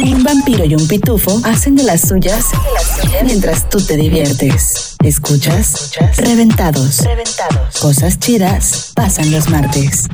Un vampiro y un pitufo hacen de las suyas mientras tú te diviertes. ¿Escuchas? Reventados. Reventados. Cosas chidas pasan los martes.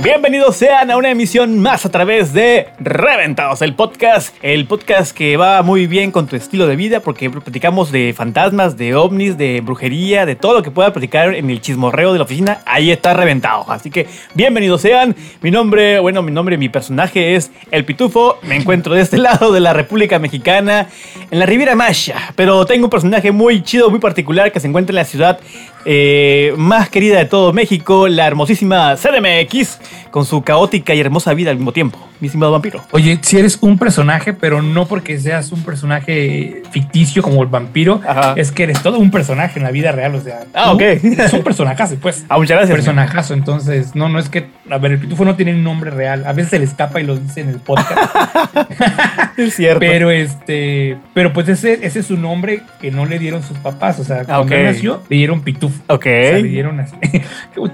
Bienvenidos sean a una emisión más a través de Reventados, el podcast, el podcast que va muy bien con tu estilo de vida porque platicamos de fantasmas, de ovnis, de brujería, de todo lo que pueda platicar en el chismorreo de la oficina, ahí está Reventado. Así que bienvenidos sean. Mi nombre, bueno, mi nombre, mi personaje es El Pitufo. Me encuentro de este lado de la República Mexicana, en la Riviera Maya, pero tengo un personaje muy chido, muy particular que se encuentra en la ciudad eh, más querida de todo México, la hermosísima CDMX, con su caótica y hermosa vida al mismo tiempo, mi estimado vampiro. Oye, si eres un personaje, pero no porque seas un personaje ficticio como el vampiro, Ajá. es que eres todo un personaje en la vida real, o sea. Ah, ok. Es un personajazo, pues. Ah, muchas gracias. Personajazo, entonces, no, no es que, a ver, el pitufo no tiene un nombre real, a veces se le escapa y lo dice en el podcast, Es cierto. pero este, pero pues ese, ese es su nombre que no le dieron sus papás, o sea, cuando ok. él nació, le dieron pitufo. Ok. O sea, le dieron así.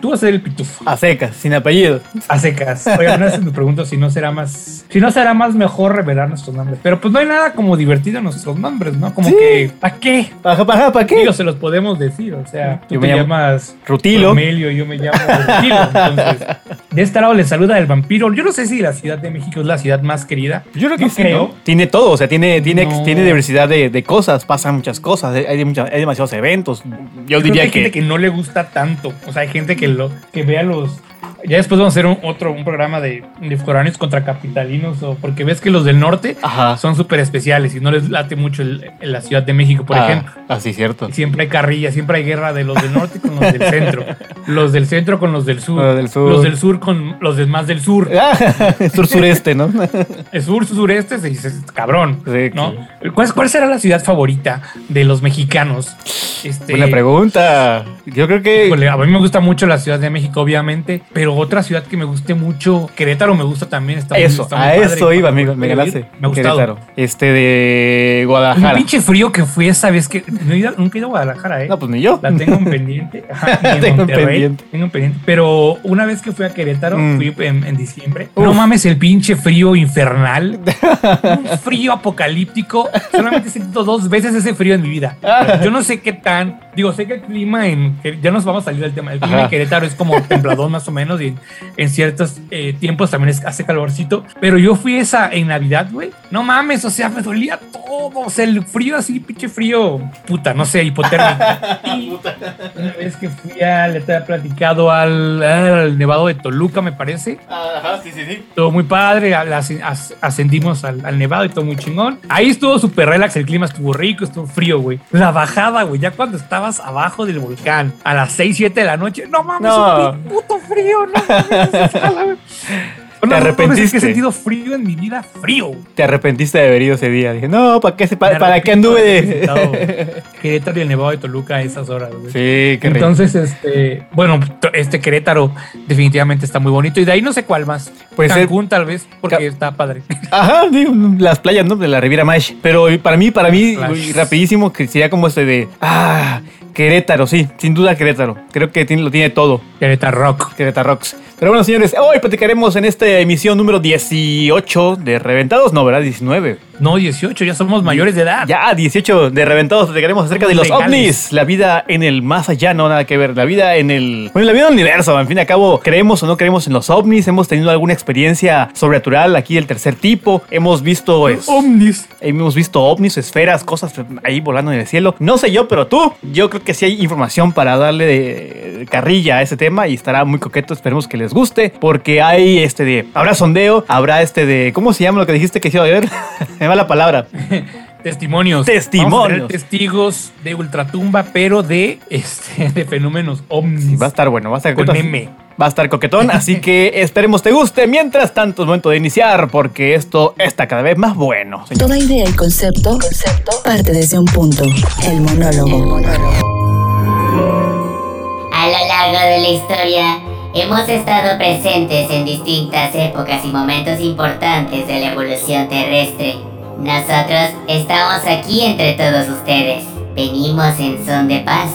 Tú vas a ser el pitufo. A secas, sin apellido. A secas. Oigan, me pregunto si no será más, si no será más mejor revelar nuestros nombres. Pero pues no hay nada como divertido en nuestros nombres, ¿no? Como Sí. que, ¿para qué? ¿Para, para, para qué? Digo, se los podemos decir. O sea, tú Yo te me llamas Rutilo. Romelio, yo me llamo Rutilo. Entonces, de este lado le saluda el vampiro. Yo no sé si la Ciudad de México es la ciudad más querida. Yo creo que No sí, creo. ¿no? Tiene todo, o sea, tiene, tiene, No. tiene diversidad de, de cosas, pasan muchas cosas, hay, muchas- hay demasiados eventos. Yo diría que... gente que no le gusta tanto. O sea, hay gente que lo que vea los. Ya después vamos a hacer un, otro un programa de, de foráneos contra capitalinos. O porque ves que los del norte Ajá. son súper especiales y no les late mucho el- la Ciudad de México, por Ah, ejemplo. Ah, sí, cierto. Siempre hay carrilla, siempre hay guerra de los del norte con los del centro. Los del centro con los del sur. Los del sur. Los del sur con los demás del sur. Ah, sur-sureste, ¿no? El sur, sureste, se dice, cabrón. Sí, ¿no? ¿Cuál, ¿Cuál será la ciudad favorita de los mexicanos? Este, Buena pregunta. Yo creo que... Híjole, a mí me gusta mucho la Ciudad de México, obviamente, pero otra ciudad que me guste mucho, Querétaro me gusta también. Está muy- Eso, está muy a padre. eso iba, amigo, me ganaste. Me ha gustado. Querétaro. Este de Un Guadalajara. pinche frío que fui esa vez que no he ido- nunca he ido a Guadalajara, ¿eh? No, pues ni yo. La tengo en pendiente. Ajá, en Tengo en pendiente. Tengo en pendiente. Pero una vez que fui a Querétaro, Mm. fui en, en diciembre. Uf. No mames, el pinche frío infernal. Un frío apocalíptico. Solamente he sentido dos veces ese frío en mi vida. Yo no sé qué tan. Digo, sé que el clima en. Ya nos vamos a salir del tema. El clima Ajá. en Querétaro es como templadón más o menos. Y en, ciertos eh, tiempos también es- hace calorcito. Pero yo fui esa en Navidad, güey. No mames, o sea, me dolía todo. O sea, el frío así, pinche frío. Puta, no sé, hipotérmico. Y una vez que fui a, le había platicado al, al Nevado de Toluca, me parece. Ajá, sí, sí, sí. Todo muy padre, al- as- as- ascendimos al, al Nevado y todo muy chingón. Ahí estuvo súper relax, el clima estuvo rico, estuvo frío, güey. La bajada, güey, ya cuando estabas abajo del volcán a las 6, 7 de la noche, no mames, No. un puto frío, no mames. Te No, no, no, no, es arrepentiste. que he sentido frío en mi vida, frío. Te arrepentiste de haber ido ese día. Dije, no, ¿para qué, se- pa- Me para, qué anduve de? Querétaro y el Nevado de Toluca a esas horas, güey. Sí, qué rico. Entonces, este, bueno, este Querétaro definitivamente está muy bonito. Y de ahí no sé cuál más. Pues, Cancún, tal vez, porque Ca- está padre. Ajá, digo, las playas, ¿no? De la Riviera Maya. Pero para mí, para mí, rapidísimo, que sería como este de... Ah, Querétaro, sí, sin duda Querétaro. Creo que tiene, lo tiene todo. Querétaro Rock. Querétaro Rocks. Pero bueno, señores, hoy platicaremos en esta emisión número 18 de Reventados. No, ¿verdad? 19. No, 18, ya somos mayores de edad. Ya, 18 de Reventados. Platicaremos acerca de los Legales. ovnis. La vida en el más allá, no nada que ver. La vida en el... Bueno, la vida en el universo. En fin y al cabo, creemos o no creemos en los ovnis. Hemos tenido alguna experiencia sobrenatural aquí del tercer tipo. Hemos visto... pues, Omnis. Hemos visto ovnis, esferas, cosas ahí volando en el cielo. No sé yo, pero tú, yo creo que sí hay información para darle de carrilla a ese tema y estará muy coqueto. Esperemos que les guste, porque hay este de. Habrá sondeo, habrá este de. ¿Cómo se llama lo que dijiste que se iba a ver? Me va la palabra. Testimonios. Testimonios. Vamos a tener testigos de ultratumba, pero de, este, de fenómenos ovnis. Va a estar bueno, va a estar Con. Va a estar coquetón, así que esperemos te guste. Mientras tanto, es momento de iniciar, porque esto está cada vez más bueno. señor. Toda idea y concepto, concepto parte desde un punto. El monólogo. A lo largo de la historia, hemos estado presentes en distintas épocas y momentos importantes de la evolución terrestre. Nosotros estamos aquí entre todos ustedes. Venimos en son de paz.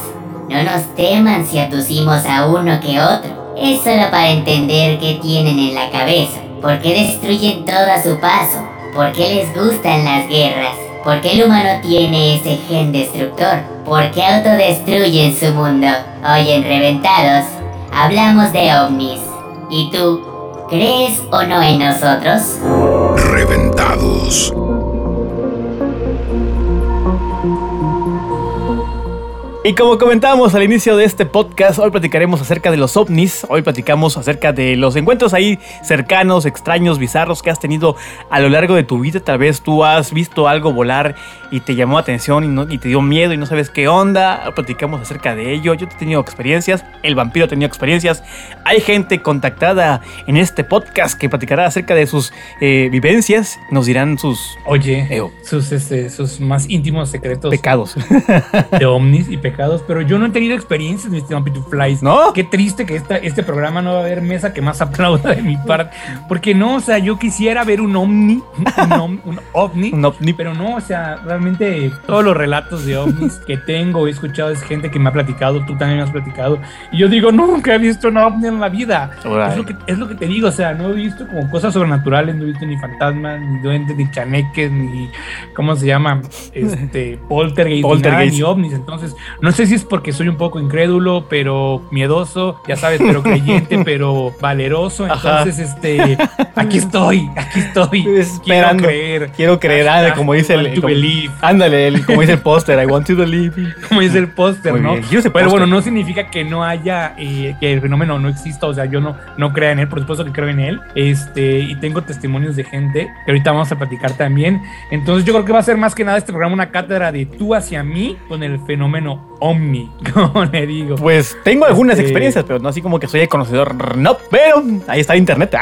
No nos teman si abducimos a uno que otro. Es solo para entender qué tienen en la cabeza ¿Por qué destruyen todo a su paso? ¿Por qué les gustan las guerras? ¿Por qué el humano tiene ese gen destructor? ¿Por qué autodestruyen su mundo? Hoy en Reventados hablamos de ovnis. ¿Y tú, crees o no en nosotros? Reventados. Y como comentábamos al inicio de este podcast, hoy platicaremos acerca de los ovnis, hoy platicamos acerca de los encuentros ahí cercanos, extraños, bizarros que has tenido a lo largo de tu vida. Tal vez tú has visto algo volar y te llamó la atención y, no- y te dio miedo y no sabes qué onda. Platicamos acerca de ello. Yo he tenido experiencias, el vampiro ha tenido experiencias. Hay gente contactada en este podcast que platicará acerca de sus eh, vivencias, nos dirán sus Oye, Eo. sus, este, sus más íntimos secretos pecados. de ovnis y pecados, pero yo no he tenido experiencias, mi estimado Pituflies. ¿No? Qué triste que esta, este programa no va a haber mesa que más aplauda de mi parte. Porque no, o sea, yo quisiera ver un ovni, un, om- un ovni, Un ovni. pero no, o sea, realmente todos los relatos de ovnis que tengo, he escuchado, es gente que me ha platicado, tú también me has platicado, y yo digo, nunca he visto un ovni en la vida. Es lo, que, es lo que te digo, o sea, no he visto como cosas sobrenaturales, no he visto ni fantasmas, ni duendes, ni chaneques, ni, ¿cómo se llama? Este, poltergeist, ni nada, Poltergeist. ni ovnis. Entonces, no sé si es porque soy un poco incrédulo, pero miedoso, ya sabes, pero creyente, pero valeroso. Ajá. Entonces, este, aquí estoy, aquí estoy. Esperando. Quiero creer. Quiero creer, ah, como dice I want el. to como- believe. ándale, el- como dice el póster, I want to believe. como dice el póster, ¿no? quiero ese Pero bueno, no significa que no haya, eh, que el fenómeno no exista, o sea, yo no, no crea en él, por supuesto que creo en él, este, y tengo testimonios de gente que ahorita vamos a platicar también. Entonces yo creo que va a ser más que nada este programa una cátedra de tú hacia mí con el fenómeno Omni, como le digo. Pues tengo algunas Este- experiencias, pero no así como que soy el conocedor. No, pero ahí está internet.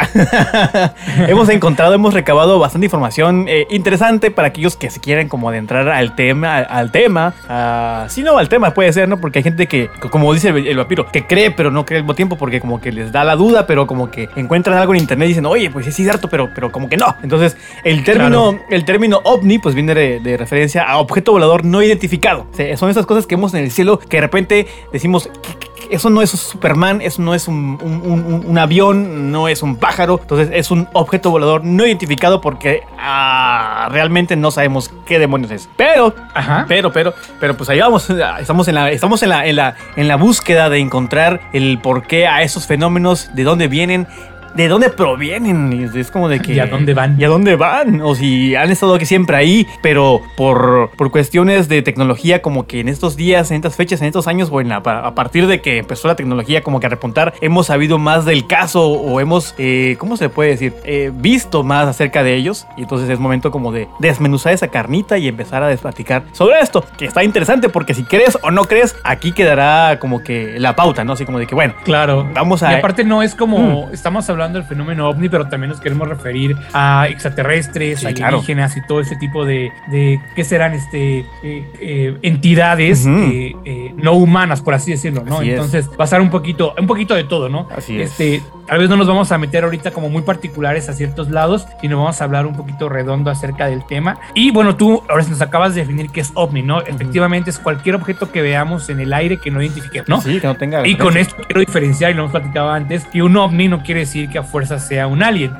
hemos encontrado, hemos recabado bastante información eh, interesante para aquellos que se quieren como adentrar al tema, al tema. ah, sí, no, al tema puede ser, ¿no? Porque hay gente que, como dice el, el vampiro, que cree, pero no cree al mismo tiempo porque como que les da la duda, pero como que encuentran algo en internet y dicen, oye, pues sí, es cierto, pero, pero como que no. Entonces, el término, el término ovni, pues viene de, de referencia a objeto volador no identificado. O sea, son esas cosas que vemos en el cielo que de repente decimos, "¿Qué- qué- qué? eso no es Superman, eso no es un, un- un- un avión, no es un pájaro. Entonces es un objeto volador no identificado porque ah, realmente no sabemos qué demonios es. Pero Ajá. pero, pero, pero pues ahí vamos. Estamos en la, estamos en la, en la, en la búsqueda de encontrar el porqué a esos fenómenos, de dónde vienen. ¿De dónde provienen? Es como de que... ¿Y a dónde van? ¿Y a dónde van? O si han estado aquí siempre ahí, pero por, por cuestiones de tecnología, como que en estos días, en estas fechas, en estos años, o en la- a partir de que empezó la tecnología como que a repuntar, hemos sabido más del caso o hemos, eh, ¿cómo se puede decir? Eh, visto más acerca de ellos. Y entonces es momento como de desmenuzar esa carnita y empezar a desplaticar sobre esto, que está interesante porque si crees o no crees, aquí quedará como que la pauta, ¿no? Así como de que, bueno, Claro. Vamos a- Mm. Y aparte no es como estamos hablando del fenómeno ovni, pero también nos queremos referir a extraterrestres, Sí, alienígenas y todo ese tipo de, de ¿qué serán? Este eh, eh, entidades eh, eh, no humanas, por así decirlo, ¿no? Así es. Entonces, pasar un poquito, un poquito de todo, ¿no? Así es. Este, tal vez no nos vamos a meter ahorita como muy particulares a ciertos lados, sino vamos a hablar un poquito redondo acerca del tema. Y bueno, tú ahora nos acabas de definir qué es ovni, ¿no? Efectivamente es cualquier objeto que veamos en el aire que no identifiquemos, ¿no? sí, que no tenga... Y con esto quiero diferenciar, y lo hemos platicado antes, que un ovni no quiere decir que a fuerza sea un alien.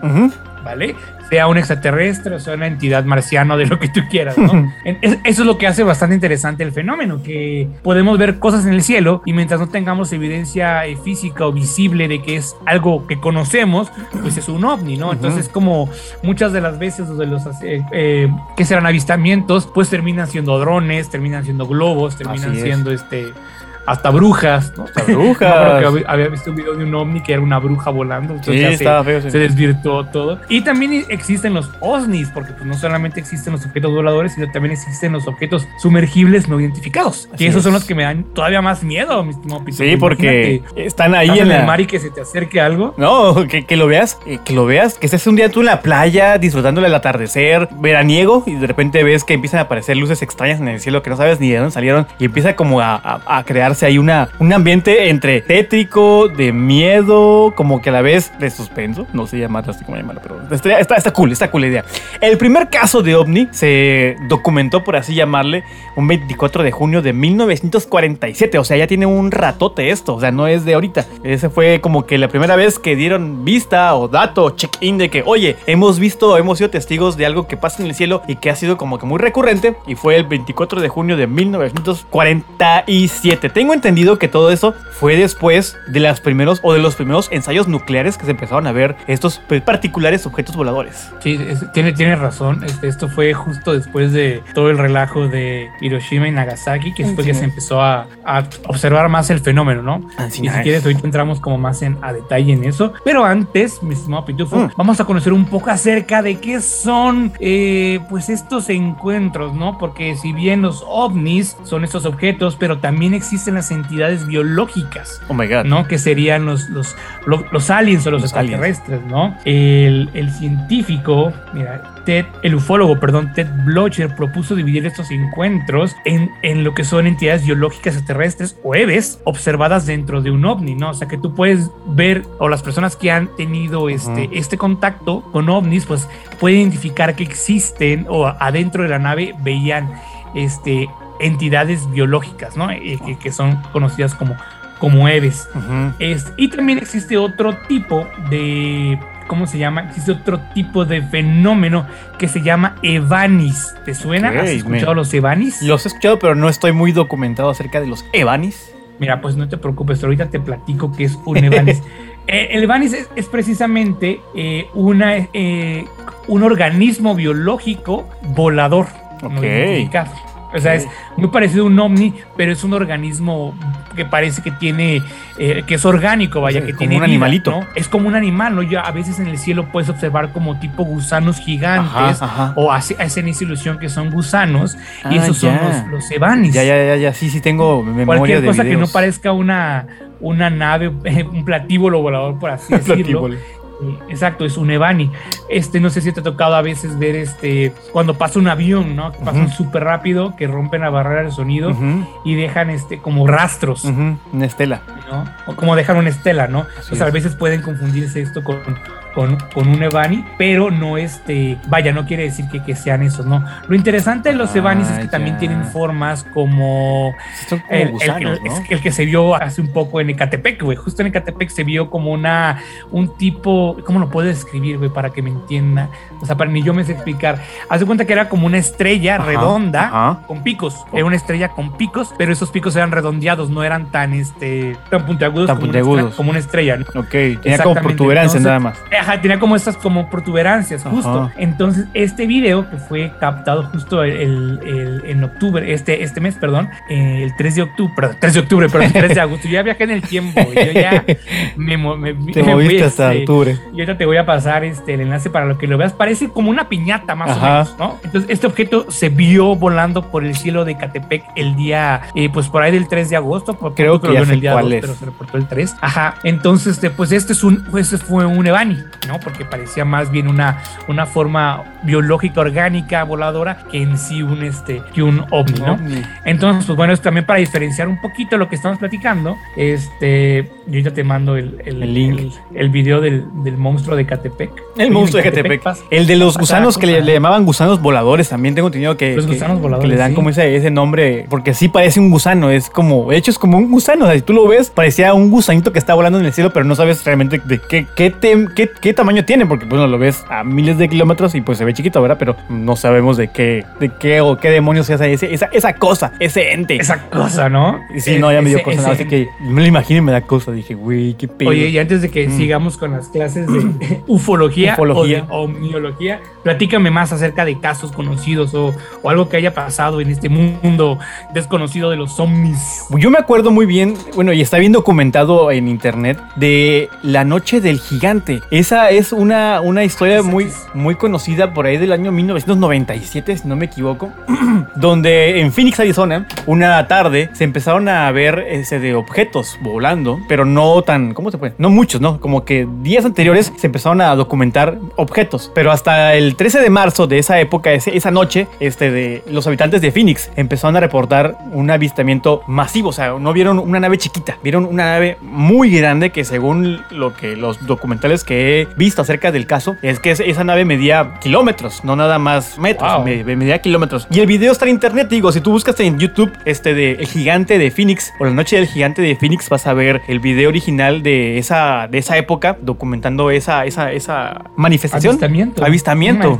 ¿vale? Sea un extraterrestre o sea una entidad marciana o de lo que tú quieras, ¿no? Eso es lo que hace bastante interesante el fenómeno, que podemos ver cosas en el cielo y mientras no tengamos evidencia eh, física o visible de que es algo que conocemos, pues es un ovni, ¿no? Entonces, como muchas de las veces de los eh, eh, que serán avistamientos, pues terminan siendo drones, terminan siendo globos, terminan Así es. siendo este hasta brujas, ¿no? Hasta brujas. que había- visto un video de un ovni que era una bruja volando. Entonces Sí, ya se- estaba feo. sí. se desvirtuó todo. Y también existen los OSNIs, porque pues, no solamente existen los objetos voladores, sino también existen los objetos sumergibles no identificados. Así y esos son los que me dan todavía más miedo, mi estimado Pito. Sí, porque están ahí en el mar y que se te acerque algo. No, que, que lo veas, eh, que lo veas, que estés un día tú en la playa disfrutando del atardecer veraniego y de repente ves que empiezan a aparecer luces extrañas en el cielo que no sabes ni de dónde salieron y empieza como a, a- a crearse hace ahí una, un ambiente entre tétrico, de miedo, como que a la vez de suspenso. No sé llamarlo así como llamarlo, pero está, está, está cool, está cool la idea. El primer caso de ovni se documentó, por así llamarle, un 24 de junio de 1947. O sea, ya tiene un ratote esto. O sea, no es de ahorita. Ese fue como que la primera vez que dieron vista o dato, check-in de que, oye, hemos visto, hemos sido testigos de algo que pasa en el cielo y que ha sido como que muy recurrente. Y fue el 24 de junio de 1947. Tengo entendido que todo eso fue después de las primeros o de los primeros ensayos nucleares que se empezaron a ver estos particulares objetos voladores. Sí, es- tiene, tiene razón. Este, esto fue justo después de todo el relajo de Hiroshima y Nagasaki, que después ya se empezó a, a observar más el fenómeno, ¿no? Así y si es. quieres, ahorita entramos como más en, a detalle en eso. Pero antes, mi estimado Pitufo, Mm. vamos a conocer un poco acerca de qué son eh, pues estos encuentros, ¿no? Porque si bien los ovnis son estos objetos, pero también existen las entidades biológicas. Oh my god. ¿no? Que serían los, los, lo- los aliens o los, extraterrestres, ¿no? El, el científico, mira, Ted, el ufólogo, perdón, Ted Blocher propuso dividir estos encuentros en, en lo que son entidades biológicas extraterrestres o EVES observadas dentro de un ovni, ¿no? O sea que tú puedes ver, o las personas que han tenido este, este contacto con ovnis, pues pueden identificar que existen o adentro de la nave veían este, entidades biológicas, ¿no? Eh, que, que son conocidas como, como EVES. Es- y también existe otro tipo de. ¿Cómo se llama? Existe otro tipo de fenómeno que se llama Evanis. ¿Te suena? ¿Has escuchado me- los Evanis? Los he escuchado, pero no estoy muy documentado acerca de los Evanis. Mira, pues no te preocupes, ahorita te platico qué es un Evanis. Eh, el Evanis es, es precisamente eh, una, eh, un organismo biológico volador. no Ok. identificado. O sea, es muy parecido a un ovni, pero es un organismo que parece que tiene, eh, que es orgánico, vaya, que como tiene un vida, animalito. ¿no? Es como un animal, ¿no? Ya a veces en el cielo puedes observar como tipo gusanos gigantes, Ajá, ajá. o hace- hacen esa ilusión que son gusanos, y Ah, esos son los, los. Ya, ya, ya, ya, sí, sí tengo memoria Cualquier de cosa que no parezca una, una nave, un platíbulo volador, por así decirlo. Eh, Exacto, es un Evani. Este, no sé si te ha tocado a veces ver este, cuando pasa un avión, ¿no? Que pasan Ujú. súper rápido, que rompen la barrera del sonido y dejan este, como rastros, Una estela. ¿no? O como dejan una estela, ¿no? Así Pues a es. veces pueden confundirse esto con, con, con un Evani, pero no este, vaya, no quiere decir que, que sean esos, ¿no? Lo interesante de los Ah, Evanis es que también tienen formas como Son como el, gusanos, el- el que se vio hace un poco en Ecatepec, güey. Justo en Ecatepec se vio como una, un tipo, ¿cómo lo puedo describir, güey? Para que me entienda. O sea, para ni yo me sé explicar. Haz de cuenta que era como una estrella Ajá, redonda ajá. con picos. Era una estrella con picos, pero esos picos eran redondeados, no eran tan, este, tan puntiagudos, Tan como, puntiagudos. Una, como una estrella. ¿no? Ok, tenía como protuberancia nada más. Ajá, tenía como estas como protuberancias, justo. Ajá. Entonces, este video que fue captado justo el, el- el- en octubre, este, este mes, perdón, eh, el 3 de octubre, perdón, 3 de octubre, perdón, 3 de agosto. Yo ya viajé en el tiempo, yo ya me, Te me moviste hasta este, octubre. y ahorita te voy a pasar este, el enlace para lo que lo veas. Parece como una piñata, más Ajá. o menos, ¿no? Entonces, este objeto se vio volando por el cielo de Catepec el día, eh, pues por ahí del 3 de agosto. por- Creo que lo ya vio en el día cuál 2, es. pero se reportó el 3. Ajá. Entonces, este, pues este es un, pues este fue un Evani, ¿no? Porque parecía más bien una, una forma biológica, orgánica, voladora, que en sí un, este, que un ovni, ¿no? Ovni. Entonces, pues bueno, es también para diferenciar un poquito lo que estamos platicando. Este, yo ya te mando el, el, El link. el, el video del, del monstruo de Catepec. El monstruo de Catepec. El de los gusanos que le, llamaban gusanos voladores. También tengo entendido que, Los que- gusanos que voladores, le dan sí. como ese, ese nombre. Porque sí parece un gusano. Es como, de hecho, es como un gusano. O sea, si tú lo ves, parecía un gusanito que está volando en el cielo, pero no sabes realmente de qué, qué, tem- qué, qué tamaño tiene. Porque, bueno, lo ves a miles de kilómetros y pues se ve chiquito, ¿verdad? Pero no sabemos de qué, de qué o qué demonios es ese, esa, esa cosa, ese ente. Esa cosa, ¿no? Y sí, no, ya me dio Ese- cosa. ese- Así que me lo imagino y me da cosa. Dije, güey, qué pedo. Oye, y antes de que Mm. sigamos con las clases de ufología, Ufología. o omniología, platícame más acerca de casos conocidos o, o algo que haya pasado en este mundo desconocido de los ovnis. Yo me acuerdo muy bien, bueno, y está bien documentado en internet, de la noche del gigante. Esa es una, una historia muy, muy conocida por ahí del año 1997, si no me equivoco, donde en Phoenix, Arizona, una tarde se empezaron a ver ese de objetos volando, pero no tan, ¿cómo se puede? No muchos, ¿no? Como que días anteriores se empezaron a documentar objetos, pero hasta el 13 de marzo de esa época, esa noche, este de los habitantes de Phoenix empezaron a reportar un avistamiento masivo, o sea, no vieron una nave chiquita, vieron una nave muy grande que según lo que los documentales que he visto acerca del caso, es que esa nave medía kilómetros, no nada más metros, medía kilómetros. Y el video está en internet, digo, si tú buscas en YouTube este de El gigante de Phoenix o la noche del gigante de Phoenix vas a ver el video original de esa, de esa época documentando esa, esa, esa manifestación. Avistamiento. Avistamiento.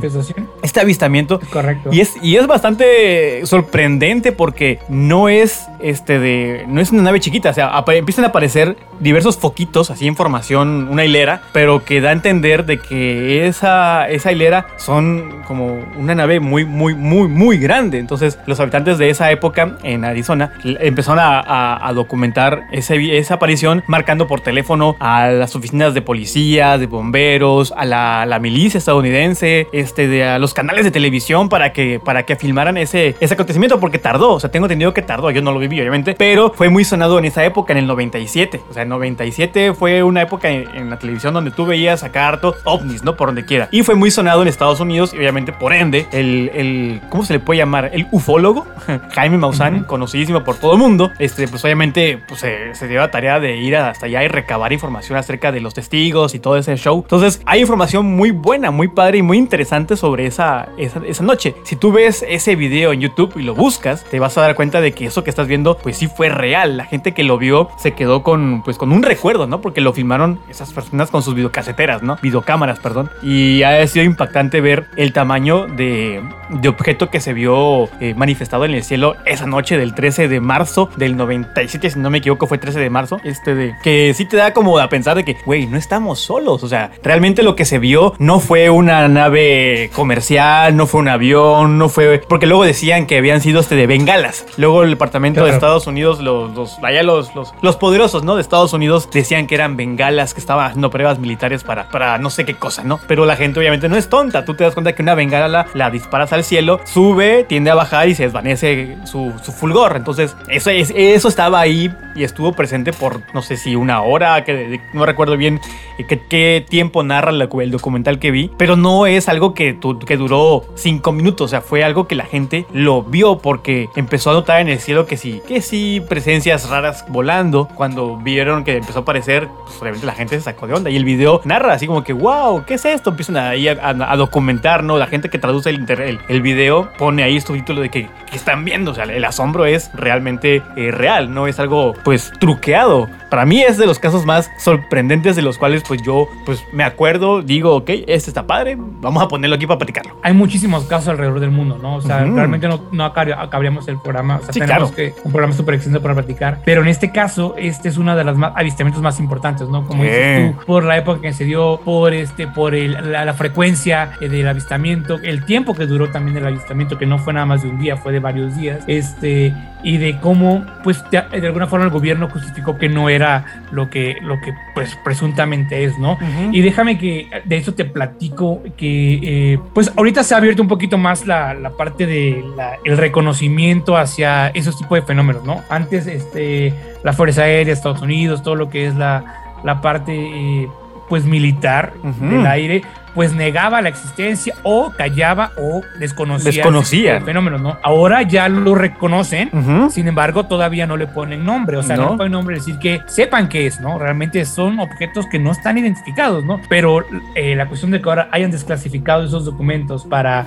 Este avistamiento. Correcto. Y es, y es bastante sorprendente porque no es este de no es una nave chiquita, o sea, empiezan a aparecer diversos foquitos, así en formación, una hilera, pero que a entender de que esa, esa hilera son como una nave muy, muy, muy, muy grande. Entonces, los habitantes de esa época en Arizona empezaron a, documentar ese, esa aparición, marcando por teléfono a las oficinas de policía, de bomberos, a la, milicia estadounidense, este, a los canales de televisión para que, para que filmaran ese, ese acontecimiento, porque tardó, o sea, tengo entendido que tardó, yo no lo viví, obviamente, pero fue muy sonado en esa época, en el 97, o sea, 97 fue una época en, la televisión donde tú veías a harto ovnis, ¿no? Por donde quiera. Y fue muy sonado en Estados Unidos y obviamente por ende el, el ¿cómo se le puede llamar? El ufólogo, Jaime Maussan, conocidísimo por todo el mundo, este, pues obviamente pues, se, dio la tarea de ir hasta allá y recabar información acerca de los testigos y todo ese show. Entonces hay información muy buena, muy padre y muy interesante sobre esa, esa, esa noche. Si tú ves ese video en YouTube y lo buscas, te vas a dar cuenta de que eso que estás viendo pues sí fue real. La gente que lo vio se quedó con pues con un recuerdo, ¿no? Porque lo filmaron esas personas con sus videocaseteras, ¿no? Videocámaras, perdón. Y ha sido impactante ver el tamaño de, de objeto que se vio eh, manifestado en el cielo esa noche del 13 de marzo del 97, si no me equivoco, fue 13 de marzo. Este de que sí te da como a pensar de que, güey, no estamos solos. O sea, realmente lo que se vio no fue una nave comercial, no fue un avión, no fue. Porque luego decían que habían sido este de bengalas. Luego el departamento de Estados Unidos, los, los, allá los, los, los poderosos, ¿no? De Estados Unidos decían que eran bengalas, que estaban haciendo pruebas militares para, para no sé qué cosa, ¿no? Pero la gente obviamente no es tonta. Tú te das cuenta que una bengala la, disparas al cielo, sube, tiende a bajar y se desvanece su, su fulgor. Entonces, eso, es, eso estaba ahí y estuvo presente por no sé si una hora, que no recuerdo bien qué, qué tiempo narra el, documental que vi, pero no es algo que, que duró cinco minutos. O sea, fue algo que la gente lo vio porque empezó a notar en el cielo que sí, que sí, presencias raras volando. Cuando vieron que empezó a aparecer, pues obviamente la gente se sacó de onda. Y el video narra así como que, wow, ¿qué es esto? Empiezan ahí a, a, documentar, ¿no? La gente que traduce el, el, el video pone ahí su título de que, que, están viendo. O sea, el asombro es realmente eh, real, no es algo pues truqueado. Para mí es de los casos más sorprendentes de los cuales pues yo pues me acuerdo, digo, ok, este está padre, vamos a ponerlo aquí para platicarlo. Hay muchísimos casos alrededor del mundo, ¿no? O sea, realmente no, no acabaríamos el programa, o sea, tenemos que un programa súper extenso para platicar, pero en este caso, este es uno de los avistamientos más importantes, ¿no? Como dices tú, por la época que se dio, por este, por el, la, frecuencia eh, del avistamiento, el tiempo que duró también el avistamiento, que no fue nada más de un día, fue de varios días, este, y de cómo, pues, de, alguna forma el gobierno justificó que no era lo que, lo que pues, presuntamente es, ¿no? Y déjame que de eso te platico que, eh, pues, ahorita se ha abierto un poquito más la, la parte del el reconocimiento hacia esos tipos de fenómenos, ¿no? Antes, este, la Fuerza Aérea, Estados Unidos, todo lo que es la, la parte, eh, pues, militar del aire, pues negaba la existencia o callaba o desconocía, desconocía. fenómenos, ¿no? Ahora ya lo reconocen, sin embargo todavía no le ponen nombre, o sea, no, le ponen nombre, decir que sepan qué es, ¿no? Realmente son objetos que no están identificados, ¿no? Pero eh, la cuestión de que ahora hayan desclasificado esos documentos para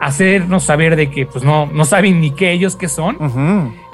hacernos saber de que pues no, no saben ni qué ellos qué son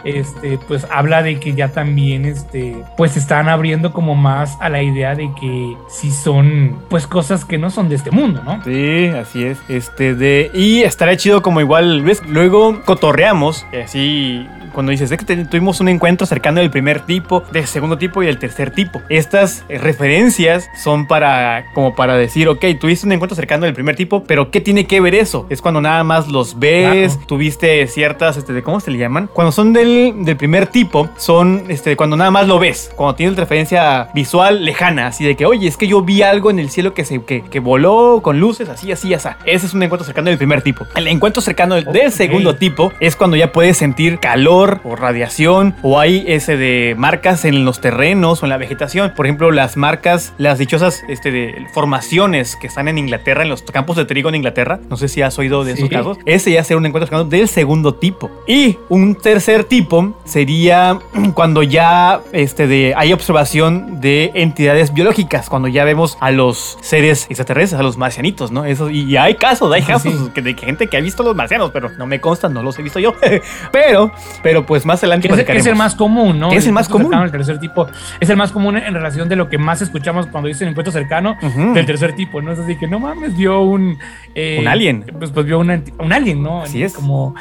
este, pues habla de que ya también, este, pues están abriendo como más a la idea de que si son, pues cosas que no son de este mundo, ¿no? Sí, así es. Este, de, y estará chido como igual, ¿ves? Luego cotorreamos, así cuando dices es que tuvimos un encuentro cercano del primer tipo, del segundo tipo y del tercer tipo. Estas eh, referencias son para como para decir, ok, tuviste un encuentro cercano del primer tipo, pero ¿qué tiene que ver eso? Es cuando nada más los ves, Claro. tuviste ciertas, este, ¿cómo se le llaman? Cuando son del, del primer tipo, son este, cuando nada más lo ves, cuando tienes referencia visual lejana, así de que, oye, es que yo vi algo en el cielo que, se, que, que voló con luces, así, así, así. Ese es un encuentro cercano del primer tipo. El encuentro cercano del, segundo tipo es cuando ya puedes sentir calor o radiación o hay ese de marcas en los terrenos o en la vegetación. Por ejemplo, las marcas, las dichosas este, de formaciones que están en Inglaterra, en los campos de trigo en Inglaterra. No sé si has oído de esos Sí. casos. Ese ya sería un encuentro del segundo tipo. Y un tercer tipo sería cuando ya este, de, hay observación de entidades biológicas, cuando ya vemos a los seres extraterrestres, a los marcianitos, ¿no? Eso, y hay casos, hay casos sí. de gente que ha visto los marcianos, pero no me consta, no los he visto yo. pero, pero pues más adelante es, que es el más común, ¿no? Es el más común. cercano, El tercer tipo es el más común en relación de lo que más escuchamos cuando dicen encuentro cercano Ujú. del tercer tipo, ¿no? Es así que no mames, vio un. eh, Un alien. Pues, pues vio una un alien, ¿no? Así es. Como.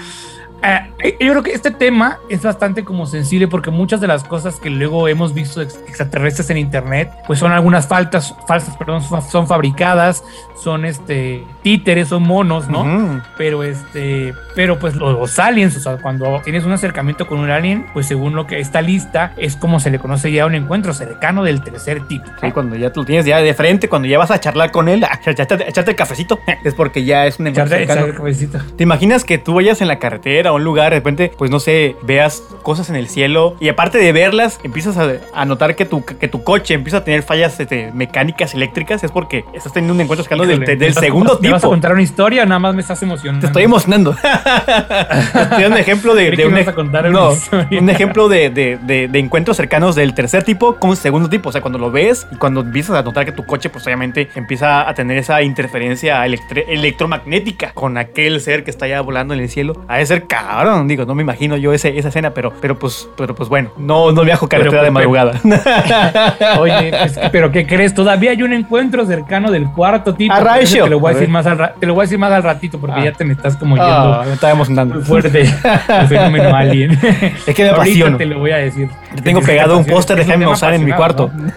Eh, yo creo que este tema es bastante como sensible porque muchas de las cosas que luego hemos visto ex- extraterrestres en internet, pues son algunas faltas, falsas, perdón, son fabricadas, son este títeres, son monos, ¿no? Pero este pero pues los, los aliens o sea cuando tienes un acercamiento con un alien pues según lo que está lista es como se le conoce ya un encuentro cercano del tercer tipo Sí, cuando ya lo tienes ya de frente, cuando ya vas a charlar con él, echarte, echarte el cafecito, es porque ya es un encuentro Echarte- cercano. el cabecito. ¿Te imaginas que tú vayas en la carretera a un lugar, de repente, pues no sé, veas cosas en el cielo y aparte de verlas, empiezas a, a notar que tu, que tu coche empieza a tener fallas este, mecánicas, eléctricas? Es porque estás teniendo un encuentro cercano del, del ¿me vas a- segundo ¿Me vas a tipo. contar una historia o nada más me estás emocionando? Te estoy emocionando. Estoy un ejemplo de, de un, a contar no, un ejemplo de, de- de- de encuentros cercanos del tercer tipo con segundo tipo. O sea, cuando lo ves y cuando empiezas a notar que tu coche, pues obviamente empieza a tener esa interferencia electromagnética con aquel ser que está ya volando en el cielo. A de ser cabrón, digo, no me imagino yo ese, esa escena, pero, pero pues, pero pues bueno, no, no viajo carretera Pero, de madrugada. Oye, pues, pero ¿qué crees? Todavía hay un encuentro cercano del cuarto tipo. A ratio. Te lo voy a A decir más al te lo voy a decir más al ratito porque Ah. ya te me estás como yendo Ah, me estaba emocionando. muy fuerte el fenómeno alien. Es que me Ahorita apasiono. te lo voy a decir. Te tengo Es pegado un te póster de Jaime Maussan en mi cuarto. ¿no?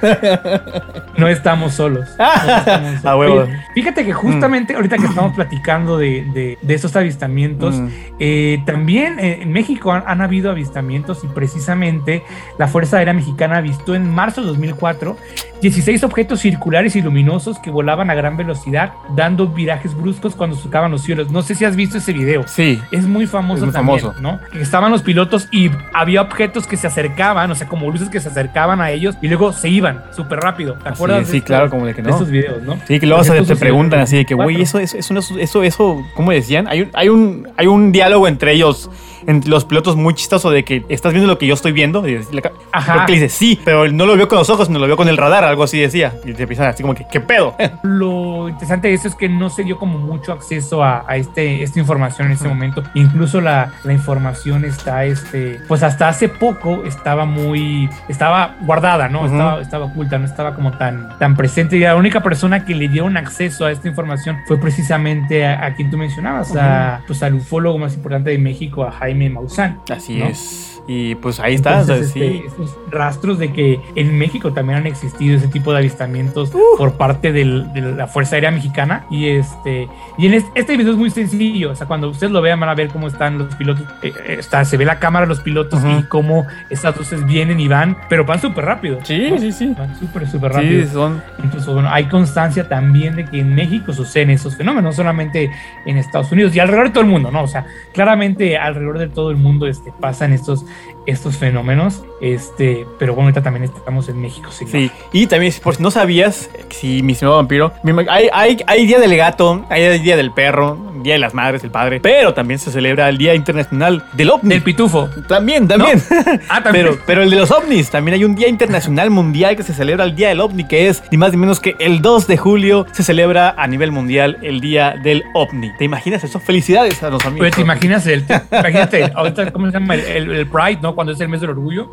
No estamos solos. No estamos solos. A huevo. Oye, fíjate que justamente ahorita que estamos platicando de, de, de esos avistamientos, Mm. eh, también eh, en México han, han habido avistamientos y precisamente la Fuerza Aérea Mexicana avistó en marzo de 2004 16 objetos circulares y luminosos que volaban a gran velocidad, dando virajes bruscos cuando surcaban los cielos. No sé si has visto ese video. Sí. Es muy famoso Es muy también, famoso. ¿no? Que estaban los pilotos y había objetos que se acercaban, o sea, como luces que se acercaban a ellos y luego se iban súper rápido. ¿Te Así acuerdas? es, de sí, estos- claro, como de que de no. estos videos, ¿no? Sí, que luego se te preguntan así de que, güey, 2004. eso, eso, eso, eso, eso, ¿cómo decían? Hay un, hay un, hay un diálogo entre ellos, Dios entre los pilotos muy chistoso de que estás viendo lo que yo estoy viendo. Y ca- Ajá. creo que le dice, sí, pero no lo veo con los ojos, no lo veo con el radar, algo así decía. Y te empiezan así como que, ¿qué pedo? Lo interesante de eso es que no se dio como mucho acceso a, a este, esta información en este momento. Incluso la, la información está, este, pues hasta hace poco estaba muy, estaba guardada, ¿no? Estaba, estaba oculta, no estaba como tan, tan presente. Y la única persona que le dieron acceso a esta información fue precisamente a, a quien tú mencionabas, a, pues al ufólogo más importante de México, a Jaime Maussan. Así ¿no? es. Y pues ahí está, o sea, Entonces, sí. este, estos rastros de que en México también han existido ese tipo de avistamientos por parte del- de la Fuerza Aérea Mexicana. Y este y en es- este video es muy sencillo. O sea, cuando ustedes lo vean, van a ver cómo están los pilotos. eh, eh, está, se ve la cámara de los pilotos y cómo estas luces vienen y van, pero van súper rápido. Sí, ¿no? sí, sí. Van súper, súper rápido. Sí, son. Incluso, bueno, hay constancia también de que en México suceden esos fenómenos, no solamente en Estados Unidos y alrededor de todo el mundo, ¿no? O sea, claramente alrededor de todo el mundo este, pasan estos, estos fenómenos, este, pero bueno, ahorita también estamos en México. Sí, y también, por si no sabías, si mi estimado vampiro, hay, hay, hay Día del Gato, hay Día del Perro, Día de las Madres, el Padre, pero también se celebra el Día Internacional del OVNI. Del pitufo. También, también. Ah, también. Pero, pero el de los ovnis, también hay un día internacional mundial que se celebra el Día del OVNI, que es ni más ni menos que el 2 de julio se celebra a nivel mundial el Día del OVNI. ¿Te imaginas eso? Felicidades a los amigos. Oye, ¿te imaginas el, imagínate, ahorita, ¿cómo se llama? El, el- el Pride, ¿no? Cuando es el mes del orgullo.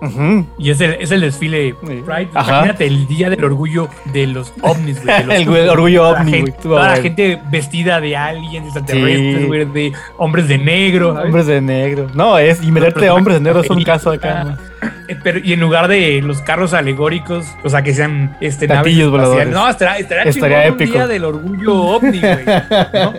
Y es el, es el desfile. Pride. Ajá. Imagínate el día del orgullo de los ovnis, güey. de El orgullo ovni, Toda la gente vestida de aliens, Sí, güey, de hombres de negro. Hombres de negro. No, es. Y meterte hombres de negro es un caso acá. Eh, Pero, y en lugar de los carros alegóricos, o sea, que sean este, Platillos naves voladores. No, estaría, estaría, Estaría épico. un día del orgullo ovni, güey. ¿no?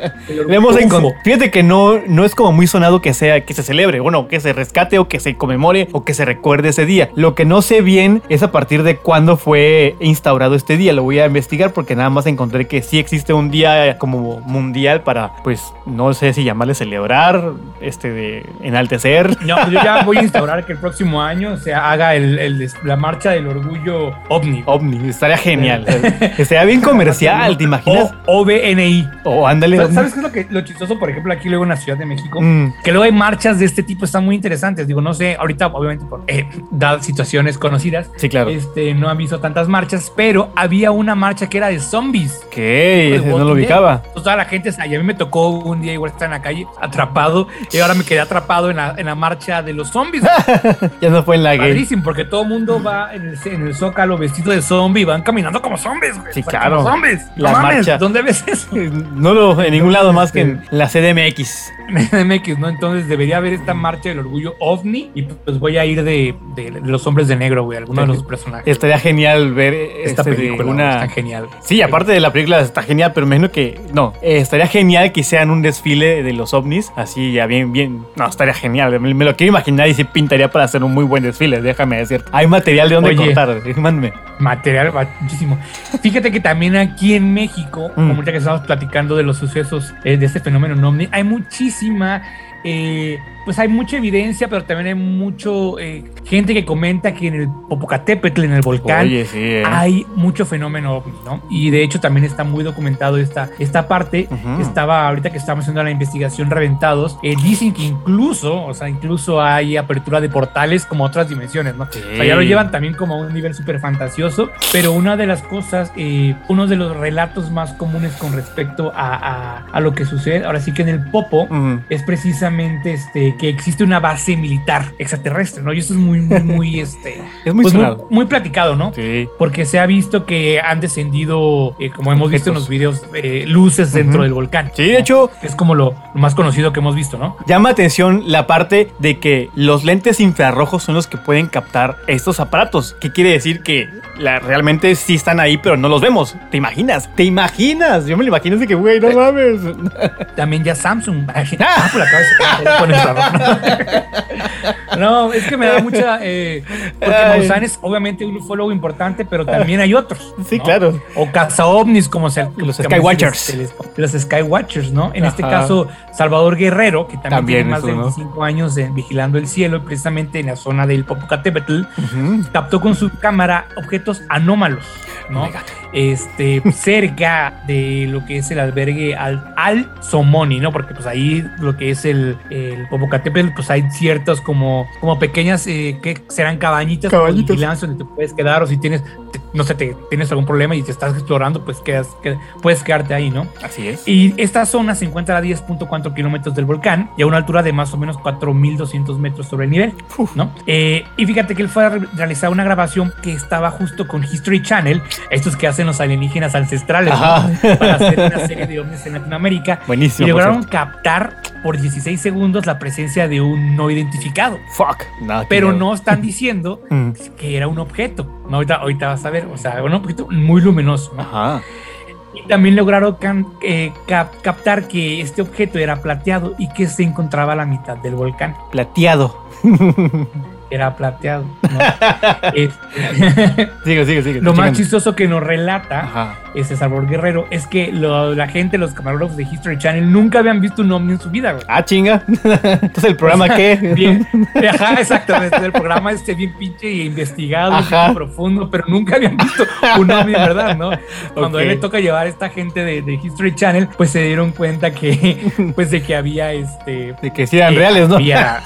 Fíjate que no, no es como muy sonado que sea que se celebre, bueno, que se rescate o que se conmemore o que se recuerde ese día. Lo que no sé bien es a partir de cuándo fue instaurado este día. Lo voy a investigar porque nada más encontré que sí existe un día como mundial para, pues, no sé si llamarle celebrar, este, de enaltecer. No, yo ya voy a instaurar que el próximo año se haga el, el- la marcha del orgullo ovni. OVNI, estaría genial. Estaría bien comercial, ¿te imaginas? O OVNI. O ándale. ¿Sabes OVNI. sabes qué es lo, que, lo chistoso, por ejemplo, aquí luego en la Ciudad de México? Mm, Que luego hay marchas de este tipo, están muy interesantes. Digo, no sé, ahorita, obviamente, por eh, dadas situaciones conocidas, sí, claro. este, no han visto tantas marchas, pero había una marcha que era de zombies. Ese no lo ubicaba. Pues toda la gente, y a mí me tocó un día igual estar en la calle atrapado y ahora me quedé atrapado en la, en la marcha de los zombies. Ya no fue en la gay. Porque todo el mundo va en el, en el zócalo vestido de zombie y van caminando como zombies, güey. Sí, O sea, claro. Como zombies. La no mames, marcha. ¿dónde ves eso? No lo en ningún lado más que en la CDMX. En MX, ¿no? Entonces debería haber esta marcha del orgullo ovni y pues voy a ir de, de- de los hombres de negro, güey, alguno de los personajes. Estaría genial ver Esta este, película una. está genial. Sí, aparte de la película está genial, pero imagino que no. eh, estaría genial que hicieran un desfile de los ovnis, así ya bien, bien. No, estaría genial. Me, me lo quiero imaginar y sí pintaría para hacer un muy buen desfile. Déjame decir. Hay material de donde Oye. cortar. Mándame. Material muchísimo. Fíjate que también aquí en México, Mm. como ya que estamos platicando de los sucesos eh, de este fenómeno ovni, hay muchísima, eh, pues hay mucha evidencia, pero también hay mucho eh, gente que comenta que en el Popocatépetl, en el volcán, Oye, sí. eh. hay mucho fenómeno ovni, ¿no? Y de hecho también está muy documentado esta, esta parte. Ujú. Estaba, ahorita que estamos haciendo la investigación Reventados, eh, dicen que incluso, o sea, incluso hay apertura de portales como otras dimensiones, ¿no? Sí. O sea, ya lo llevan también como a un nivel súper fantasioso, pero una de las cosas, uno de los relatos más comunes con respecto a, a- a lo que sucede, ahora sí que en el Popo, es precisamente este, que existe una base militar extraterrestre, ¿no? Y eso es muy, muy, muy, este, Es muy pues muy, muy platicado, ¿no? Sí. Porque se ha visto que han descendido, eh, como hemos visto en los videos, eh, luces dentro del volcán. Sí, de hecho, Es como lo, lo más conocido que hemos visto, ¿no? Llama atención la parte de que los lentes infrarrojos son los que pueden captar estos aparatos. ¿Qué quiere decir? Que la- realmente sí están ahí, pero no los vemos. ¿Te imaginas? ¿Te imaginas? Yo me lo imagino así que, güey, no mames. También ya Samsung. Ah, por la cabeza. No, es que me da mucha. eh, porque. Maussan es obviamente un ufólogo importante, pero también hay otros. Sí, ¿no? claro. O caza ovnis, como se Los Skywatchers. se les- Los Skywatchers, ¿no? En este caso, Salvador Guerrero, que también, También tiene más eso, de ¿no? 25 años de- vigilando el cielo, precisamente en la zona del Popocatépetl, captó con su cámara objetos anómalos, ¿no? Este, cerca de lo que es el albergue al, al Somoni, ¿no? Porque pues ahí lo que es el, el Popocatépetl, pues hay ciertos como, como pequeñas, eh, que serán cabañitas, Cabañitas. donde te puedes quedar o si tienes, te- no sé, te, tienes algún problema y te estás explorando, pues quedas, que- puedes quedarte ahí, ¿no? Así es. Y esta zona se encuentra a 10.4 kilómetros del volcán y a una altura de más o menos 4.200 metros sobre el nivel, ¿no? Eh, y fíjate que él fue a re- realizar una grabación que estaba justo con History Channel, estos que hacen los alienígenas ancestrales, ¿no? Para hacer una serie de ovnis en Latinoamérica. Y Buenísimo. por lograron captar por 16 segundos la presencia de un no identificado, Fuck. No, pero no están diciendo Mm. que era un objeto. No, ahorita, ahorita vas a ver, o sea, un objeto muy luminoso. ¿no? Ajá. Y también lograron can- eh, cap- captar que este objeto era plateado y que se encontraba a la mitad del volcán. Plateado. Era plateado. ¿no? Este, Sigue, sigue, sigue. lo más chistoso que nos relata Ajá. Ese Salvador Guerrero es que lo- la gente, los camarógrafos de History Channel, nunca habían visto un ovni en su vida, güey. Ah, chinga. Entonces, ¿el programa qué? Bien, ajá, exactamente. El programa este bien pinche y investigado, bien Ajá. pinche profundo, pero nunca habían visto un ovni verdad, ¿no? Cuando a él le toca llevar a esta gente de, de History Channel, pues se dieron cuenta que, pues de que había este. De que sí eran eh, reales, ¿no? había-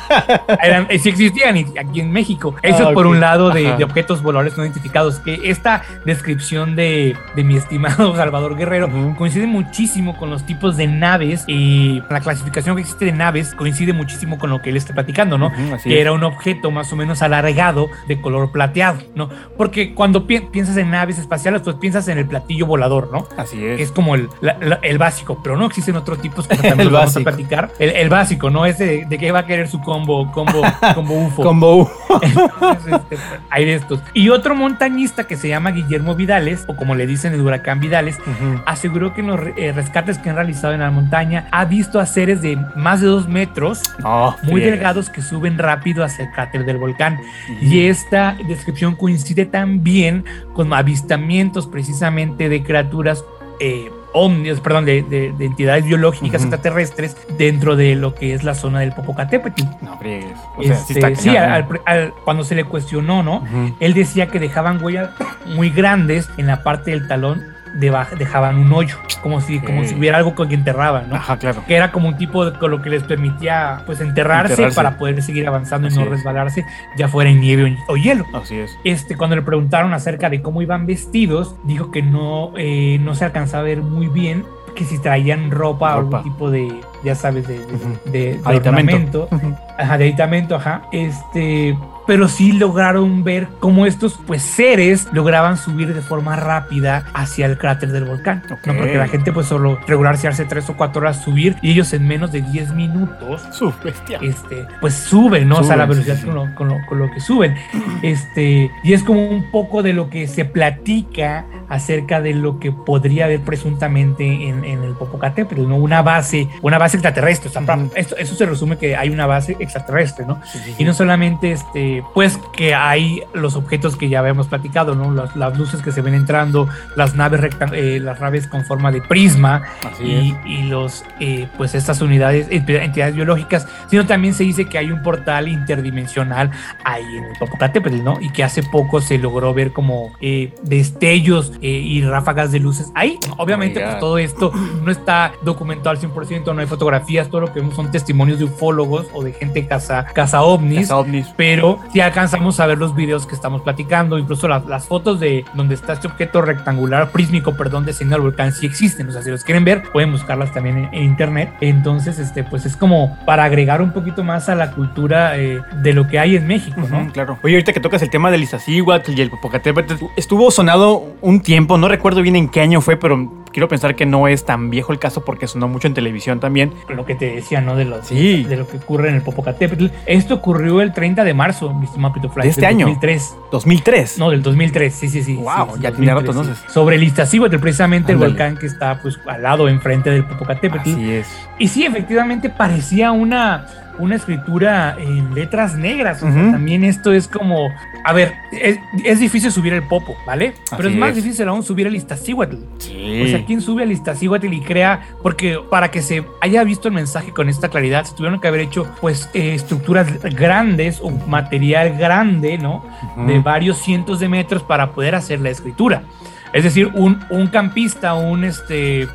eran, eh, sí existían y aquí en México. Eso Ah, es por un lado de, de objetos voladores no identificados. Que esta descripción de, de mi estimado estimado Salvador Guerrero, Ujú. coincide muchísimo con los tipos de naves y la clasificación que existe de naves coincide muchísimo con lo que él está platicando, ¿no? Ujú, así que es. era un objeto más o menos alargado de color plateado, ¿no? Porque cuando pi- piensas en naves espaciales, pues piensas en el platillo volador, ¿no? Así que es. es como el, la- la- el básico, pero no existen otros tipos que también los vamos a platicar. El, el básico, ¿no? Ese de, de que va a querer su combo, combo, combo UFO. Combo U. Entonces, este, hay de estos. Y otro montañista que se llama Guillermo Vidales, o como le dicen el huracán Vidales, Ujú. aseguró que en los eh, rescates que han realizado en la montaña ha visto a seres de más de dos metros, No, muy delgados, que suben rápido hacia el cráter del volcán. Y esta descripción coincide también con avistamientos precisamente de criaturas eh, perdón, de, de- de entidades biológicas extraterrestres dentro de lo que es la zona del Popocatépetl. No, friegues. O sea, sí Este, está sí, cañón, al- ¿no? al- al- cuando se le cuestionó, ¿no? Él decía que dejaban huellas muy grandes en la parte del talón, dejaban un hoyo, como si, como si hubiera algo con que enterraban, ¿no? Ajá, claro. que era como un tipo de con lo que les permitía pues enterrarse, Enterrarse. para poder seguir avanzando y no es. resbalarse, ya fuera en nieve o, o hielo. Así es. Este, cuando le preguntaron acerca de cómo iban vestidos, dijo que no, eh, no se alcanzaba a ver muy bien que si traían ropa, o Ropa. algún tipo de, ya sabes, de, de, de Aditamento. ornamento. Ajá, de aditamento, ajá. Este, pero sí lograron ver cómo estos pues seres lograban subir de forma rápida hacia el cráter del volcán. ¿no? Porque la gente pues solo regular se hace tres o cuatro horas subir y ellos en menos de 10 minutos este, pues suben, ¿no? o sea, la velocidad sí, sí. Con, lo, con lo- con lo que suben. Este, y es como un poco de lo que se platica acerca de lo que podría haber presuntamente en, en el Popocatépetl, ¿no? Una base, una base extraterrestre. O sea, Ujú. esto, eso se resume que hay una base extraterrestre, ¿no? Sí, sí, Y no solamente, este, pues que hay los objetos que ya habíamos platicado, ¿no? Las, las luces que se ven entrando, las naves eh, las naves con forma de prisma, y, los eh, pues estas unidades ent- entidades biológicas sino también se dice que hay un portal interdimensional ahí en el Popocatépetl no y que hace poco se logró ver como eh, destellos eh, y ráfagas de luces ahí obviamente Oh pues todo esto no está documentado al 100% no hay fotografías todo lo que vemos son testimonios de ufólogos o de gente caza caza ovnis Casa ovnis. pero si alcanzamos a ver los videos que estamos platicando, incluso las, las fotos de donde está este objeto rectangular, prísmico, perdón, de señal volcán, sí existen. O sea, si los quieren ver, pueden buscarlas también en, en internet. Entonces, este, pues es como para agregar un poquito más a la cultura eh, de lo que hay en México, ¿no? Claro. Oye, ahorita que tocas el tema del Iztaccíhuatl y el Popocatépetl, estuvo sonado un tiempo, no recuerdo bien en qué año fue, pero quiero pensar que no es tan viejo el caso porque sonó mucho en televisión también. Lo que te decía, ¿no? De, los, Sí. de lo que ocurre en el Popocatépetl. Esto ocurrió el 30 de marzo, mi estimado Pito Fly, ¿De este año? 2003. 2003. No, del 2003, sí, sí, sí. Wow, sí, ya tiene rato 2003, sí. entonces. Sobre el Iztaccíhuatl, precisamente el volcán que está pues al lado, enfrente del Popocatépetl. Así es. Y sí, efectivamente parecía una, una escritura en letras negras. O sea, también esto es como. A ver, es, es difícil subir el popo, ¿vale? Pero es más es. difícil aún subir el Iztaccíhuatl. Sí. O sea, ¿quién sube al Iztaccíhuatl y crea? Porque para que se haya visto el mensaje con esta claridad, se tuvieron que haber hecho, pues, eh, estructuras grandes o material grande, ¿no? De varios cientos de metros para poder hacer la escritura. Es decir, un, un campista, un este,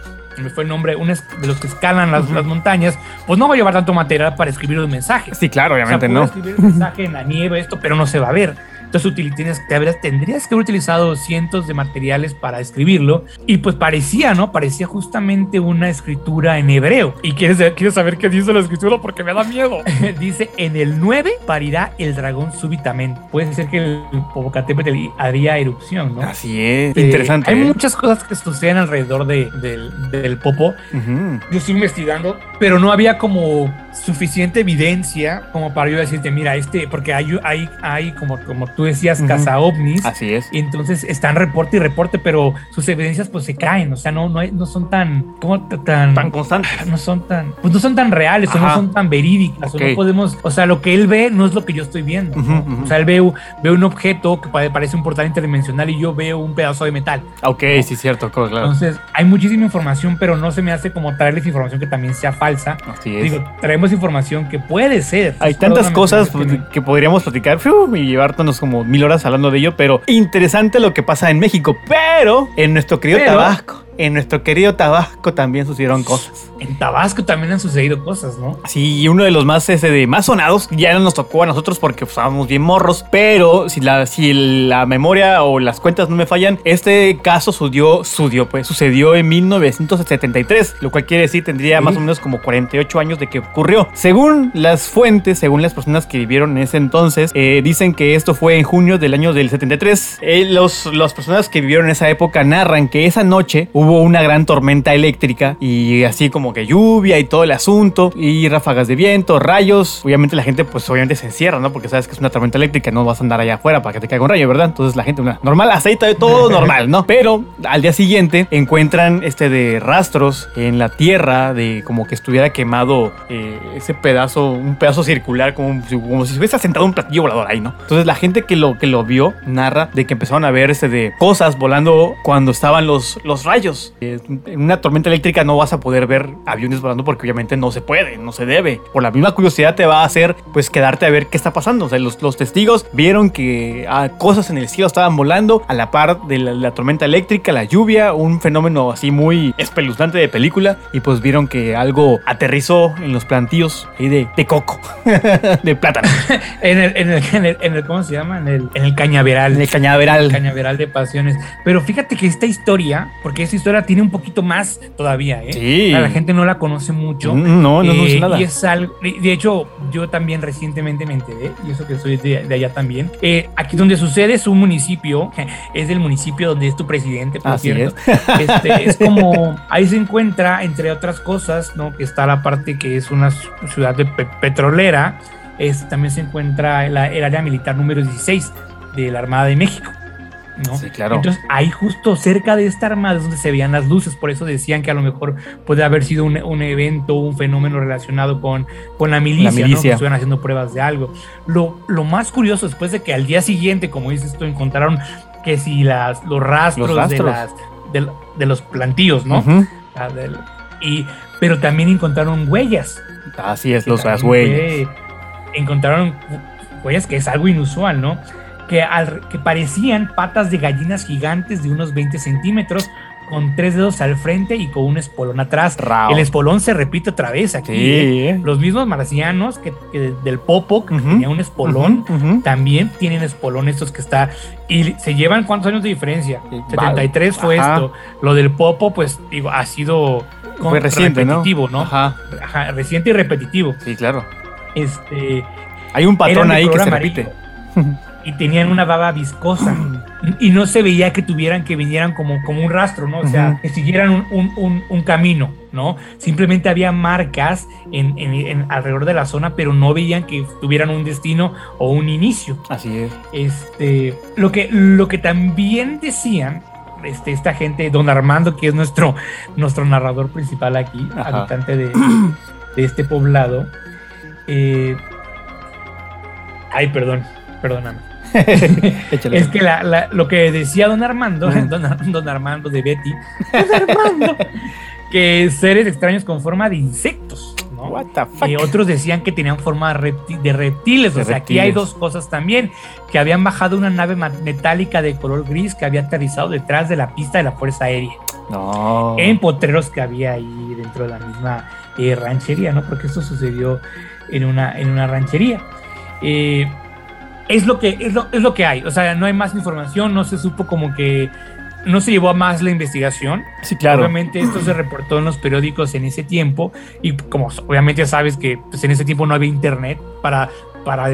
me fue el nombre, un de los que escalan las, Ujú. las montañas, pues no va a llevar tanto material para escribir un mensaje. Sí, claro, O sea, obviamente no. escribir un mensaje en la nieve, esto, pero no se va a ver. Entonces tienes, te habrías- tendrías que haber utilizado cientos de materiales para escribirlo y pues parecía, ¿no? Parecía justamente una escritura en hebreo. ¿Y quieres, quieres saber qué dice la escritura? Porque me da miedo. dice, en el 9 parirá el dragón súbitamente. Puede ser que el Popocatépetl haría erupción, ¿no? Así es. Eh, Interesante. Hay ¿eh? muchas cosas que suceden alrededor de- del, del Popo. Ujú. Yo estoy investigando, pero no había como suficiente evidencia como para yo decirte, mira, este, porque hay, hay, hay como, como tú decías, caza ovnis. Así es. Y entonces están reporte y reporte, pero sus evidencias pues se caen, o sea, no, no, hay- no son tan, ¿cómo tan, Tan constante. no son tan, pues no son tan reales o no son tan verídicas, o no podemos, o sea, lo que él ve no es lo que yo estoy viendo, ¿no? O sea, él ve, ve un objeto que pare- parece un portal interdimensional y yo veo un pedazo de metal. Ok, sí, cierto, claro. Entonces, hay muchísima información, pero no se me hace como traerles información que también sea falsa. Así es. Digo, traemos información que puede ser. Hay Es tantas cosas que podríamos platicar y llevarnos como mil horas hablando de ello, pero interesante lo que pasa en México, pero en nuestro querido Tabasco. En nuestro querido Tabasco también sucedieron cosas. En Tabasco también han sucedido cosas, ¿no? Sí, y uno de los más, ese, de más sonados ya no nos tocó a nosotros porque pues, estábamos bien morros, pero si la, si la memoria o las cuentas no me fallan, este caso sucedió, sucedió, pues, sucedió en 1973, lo cual quiere decir tendría Sí. más o menos como 48 años de que ocurrió. Según las fuentes, según las personas que vivieron en ese entonces, eh, dicen que esto fue en junio del año del 73. Eh, los, las personas que vivieron en esa época narran que esa noche hubo una gran tormenta eléctrica y así como que lluvia y todo el asunto y ráfagas de viento, rayos. Obviamente la gente pues obviamente se encierra, ¿no? Porque sabes que es una tormenta eléctrica, no vas a andar allá afuera para que te caiga un rayo, ¿verdad? Entonces la gente, una normal, aceite, todo normal, ¿no? Pero al día siguiente encuentran este de rastros en la tierra de como que estuviera quemado eh, ese pedazo, un pedazo circular, como, si- como si se hubiese sentado un platillo volador ahí, ¿no? Entonces la gente que lo, que lo vio narra de que empezaron a ver este de cosas volando cuando estaban los, los rayos. Eh, En una tormenta eléctrica no vas a poder ver aviones volando porque obviamente no se puede, no se debe. Por la misma curiosidad te va a hacer pues quedarte a ver qué está pasando. O sea, los, los testigos vieron que ah, cosas en el cielo estaban volando a la par de la, la tormenta eléctrica, la lluvia, un fenómeno así muy espeluznante de película y pues vieron que algo aterrizó en los plantíos ahí de, de coco, de plátano, En el, en el, en el, en el- ¿cómo se llama? En el, en el cañaveral. en el cañaveral. Cañaveral de pasiones. Pero fíjate que esta historia, porque esta historia tiene un poquito más todavía, ¿eh? Sí. La gente no la conoce mucho. Mm, No, no, no Eh, nada. Y es algo, de hecho, yo también recientemente me enteré, y eso que soy de, de allá también. Eh, aquí donde sucede es un municipio, es el municipio donde es tu presidente, por Así cierto. Este, es como, ahí se encuentra, entre otras cosas, ¿no? Que está la parte que es una ciudad de pe- petrolera, es, también se encuentra la- el área militar número 16 de la Armada de México. ¿No? Sí, claro. Entonces, ahí justo cerca de esta armada es donde se veían las luces, por eso decían que a lo mejor puede haber sido un, un evento, un fenómeno relacionado con, con la milicia, ¿no? milicia. que estuvieran haciendo pruebas de algo. Lo, lo más curioso, después de que al día siguiente, como dices tú, encontraron que si las, los rastros, Los De, las, de, de los plantíos, ¿no? Ah, y, pero también encontraron huellas. Así es, los las huellas. fue- encontraron huellas que es algo inusual, ¿no? Que, al- que parecían patas de gallinas gigantes de unos 20 centímetros, con tres dedos al frente y con un espolón atrás. Rao. El espolón se repite otra vez aquí. Sí, ¿eh? Los mismos marcianos que, que del Popo, que Ujú. tenía un espolón, también tienen espolón estos que está. Y se llevan cuántos años de diferencia. Sí, 73 fue Ajá. esto. Lo del Popo, pues digo, ha sido con- Fue reciente, repetitivo, ¿no? Ajá. Ajá, reciente y repetitivo. Sí, claro. Este, Hay un patrón ahí que se repite. y tenían una baba viscosa. y no se veía que tuvieran que vinieran como, como un rastro, ¿no? O sea, que siguieran un, un- un- un camino, ¿no? Simplemente había marcas en, en- en- alrededor de la zona, pero no veían que tuvieran un destino o un inicio. Así es. Este, lo que, lo que también decían este, esta gente, don Armando, que es nuestro, nuestro narrador principal aquí, Ajá. habitante de, de este poblado. eh, ay, perdón, perdóname. Es que la- la- lo que decía don Armando, don, Ar- don Armando de Betty, don Armando, que seres extraños con forma de insectos, ¿no? What the fuck? Y otros decían que tenían forma repti- de reptiles. De o sea, aquí hay reptiles. dos cosas también. Que habían bajado una nave metálica de color gris que había aterrizado detrás de la pista de la Fuerza Aérea. No. En potreros que había ahí dentro de la misma eh, ranchería, ¿no? Porque esto sucedió en una, en una ranchería. Eh, es, lo que, es, lo, es lo que hay. O sea, no hay más información. No se supo como que... No se llevó a más la investigación. Sí, claro. Obviamente esto se reportó en los periódicos en ese tiempo y como obviamente sabes que pues, en ese tiempo no había internet para, para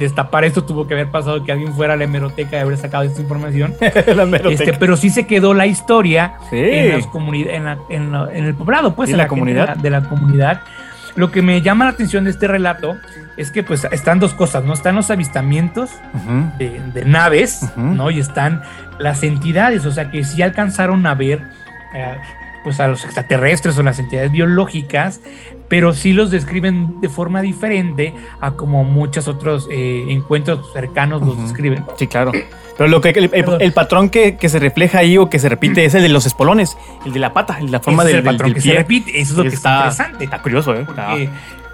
destapar esto tuvo que haber pasado que alguien fuera a la hemeroteca y haber sacado esta información. La. Este, pero sí se quedó la historia Sí. en, las en, la- en la- en el poblado, pues en la comunidad. De la comunidad. Lo que me llama la atención de este relato es que pues están dos cosas, ¿no? Están los avistamientos de, de naves. ¿no? Y están las entidades, o sea que sí alcanzaron a ver eh, pues a los extraterrestres o las entidades biológicas, pero sí los describen de forma diferente a como muchos otros eh, encuentros cercanos los describen. Sí, claro. Pero lo que el, el- Perdón. el patrón que, que se refleja ahí o que se repite es el de los espolones, el de la pata, la forma Ese del, es el patrón del que pie. se repite, eso es lo que está, interesante. Está curioso, ¿eh? Está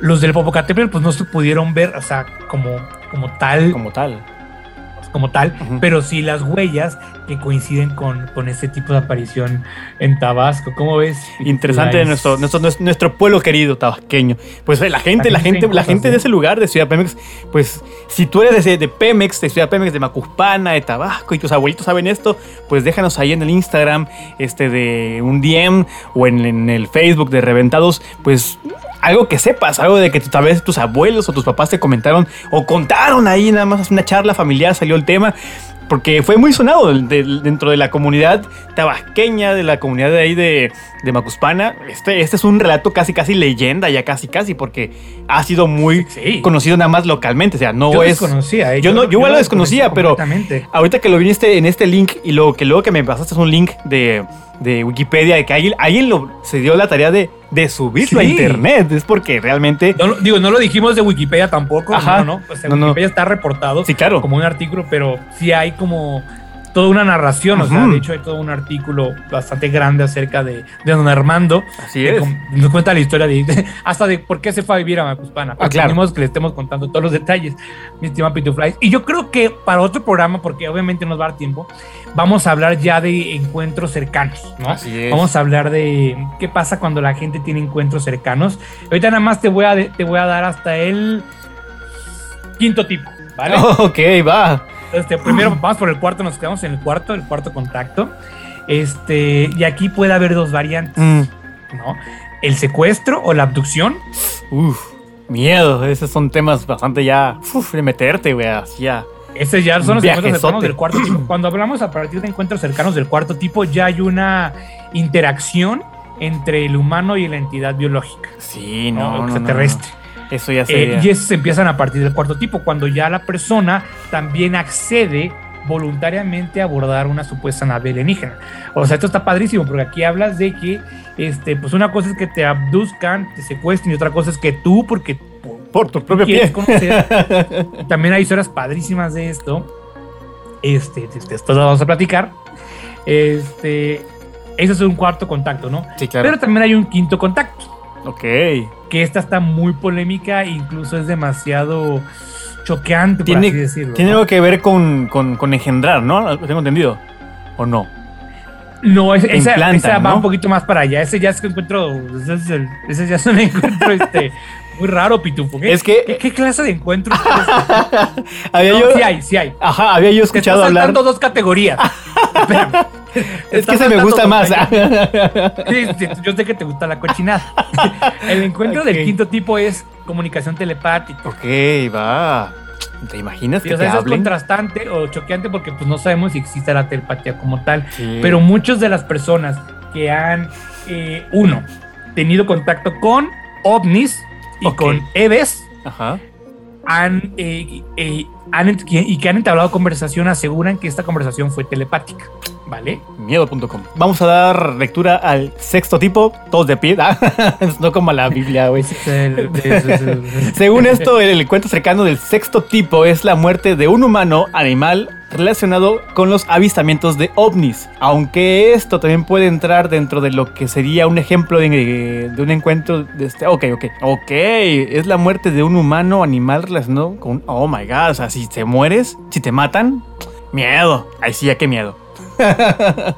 los del Popocatépetl pues no se pudieron ver, o sea, como, como tal, como tal. como tal, pero sí las huellas que coinciden con, con este tipo de aparición en Tabasco. ¿Cómo ves? Interesante de nuestro, nuestro, nuestro, pueblo querido tabasqueño. Pues eh, la gente, la gente, la gente de ese lugar, de Ciudad Pemex, pues si tú eres de, de Pemex, de Ciudad Pemex, de Macuspana, de Tabasco, y tus abuelitos saben esto, pues déjanos ahí en el Instagram, este, de un DM o en, en el Facebook de Reventados, pues algo que sepas, algo de que tal vez tus abuelos o tus papás te comentaron o contaron ahí, nada más una charla familiar salió el tema. Porque fue muy sonado de- dentro de la comunidad tabasqueña, de la comunidad de ahí de, de Macuspana. Este, este es un relato casi, casi leyenda, ya casi, casi, porque ha sido muy Sí. conocido nada más localmente. O sea, no Yo es. desconocía, ¿eh? Yo, no, yo igual lo desconocía, pero ahorita que lo viniste en este link y luego que luego que me pasaste un link de, de Wikipedia de que alguien, alguien lo, se dio la tarea de, de subirlo a internet. Es porque realmente. No lo- digo, no lo dijimos de Wikipedia tampoco. Ajá. No, no. O sea, No, no. Wikipedia está reportado Sí, claro. como un artículo, pero sí hay como toda una narración. O sea, de hecho, hay todo un artículo bastante grande acerca de, de don Armando. Así que es. Nos cuenta la historia de, hasta de por qué se fue a vivir a Macuspana. Ah, claro. Que le estemos contando todos los detalles, mi estima Pitufly. Y yo creo que para otro programa, porque obviamente nos va a dar tiempo, vamos a hablar ya de encuentros cercanos, ¿no? Así es. Vamos a hablar de qué pasa cuando la gente tiene encuentros cercanos. Ahorita nada más te voy a, te voy a dar hasta el quinto tipo, ¿vale? ok, va. Este, primero vamos por el cuarto, nos quedamos en el cuarto, el cuarto contacto. Este, y aquí puede haber dos variantes, Mm, ¿no? El secuestro o la abducción. uf, miedo. Esos son temas bastante ya. Uf, de meterte, güey. Así ya. Ese ya son los encuentros cercanos del cuarto tipo. Cuando hablamos a partir de encuentros cercanos del cuarto tipo, ya hay una interacción entre el humano y la entidad biológica, Sí, ¿no? no, no, no, extraterrestre. no. Eso ya Eh, sería. y esos empiezan a partir del cuarto tipo, cuando ya la persona también accede voluntariamente a abordar una supuesta nave alienígena. O sea, esto está padrísimo, porque aquí hablas de que, este, pues una cosa es que te abduzcan, te secuestren, y otra cosa es que tú, porque por, Por tu propio pie. conocer, también hay historias padrísimas de esto. Este, después lo vamos a platicar. Este, eso es un cuarto contacto, ¿no? Sí, claro. Pero también hay un quinto contacto ok. que esta está muy polémica, incluso es demasiado choqueante, Tiene- por así decirlo. Tiene ¿no? algo que ver con, con, con engendrar, ¿no? Tengo entendido. ¿O no? No, es- esa, implantan, esa va un poquito más para allá. Ese ya es que encuentro. Ese, es el- ese ya es un encuentro este, muy raro, Pitufo. ¿Qué, Es que- ¿qué, qué clase de encuentro? es este? Había No, yo. sí hay, sí hay. Ajá, había yo escuchado hablar. saltando dos categorías. Espérame. Es que se me gusta más. Sí, sí, yo sé que te gusta la cochinada. El encuentro del quinto tipo es comunicación telepática. ok, va. ¿Te imaginas Sí, que o sea, te eso es contrastante o choqueante porque pues no sabemos si existe la telepatía como tal. Pero muchas de las personas que han, eh, uno, tenido contacto con ovnis y con EVES, Ajá. han, eh, eh, han y que han entablado conversación aseguran que esta conversación fue telepática. ¿Vale? Miedo.com. Vamos a dar lectura al sexto tipo, todos de pie. ¿ah? no como la Biblia, güey. Según esto, el encuentro cercano del sexto tipo es la muerte de un humano animal relacionado con los avistamientos de ovnis. Aunque esto también puede entrar dentro de lo que sería un ejemplo de, de un encuentro de este. Ok, ok. Ok. Es la muerte de un humano animal relacionado con. Oh my god. O sea, si te mueres, si te matan, miedo. Ahí sí, ya qué miedo.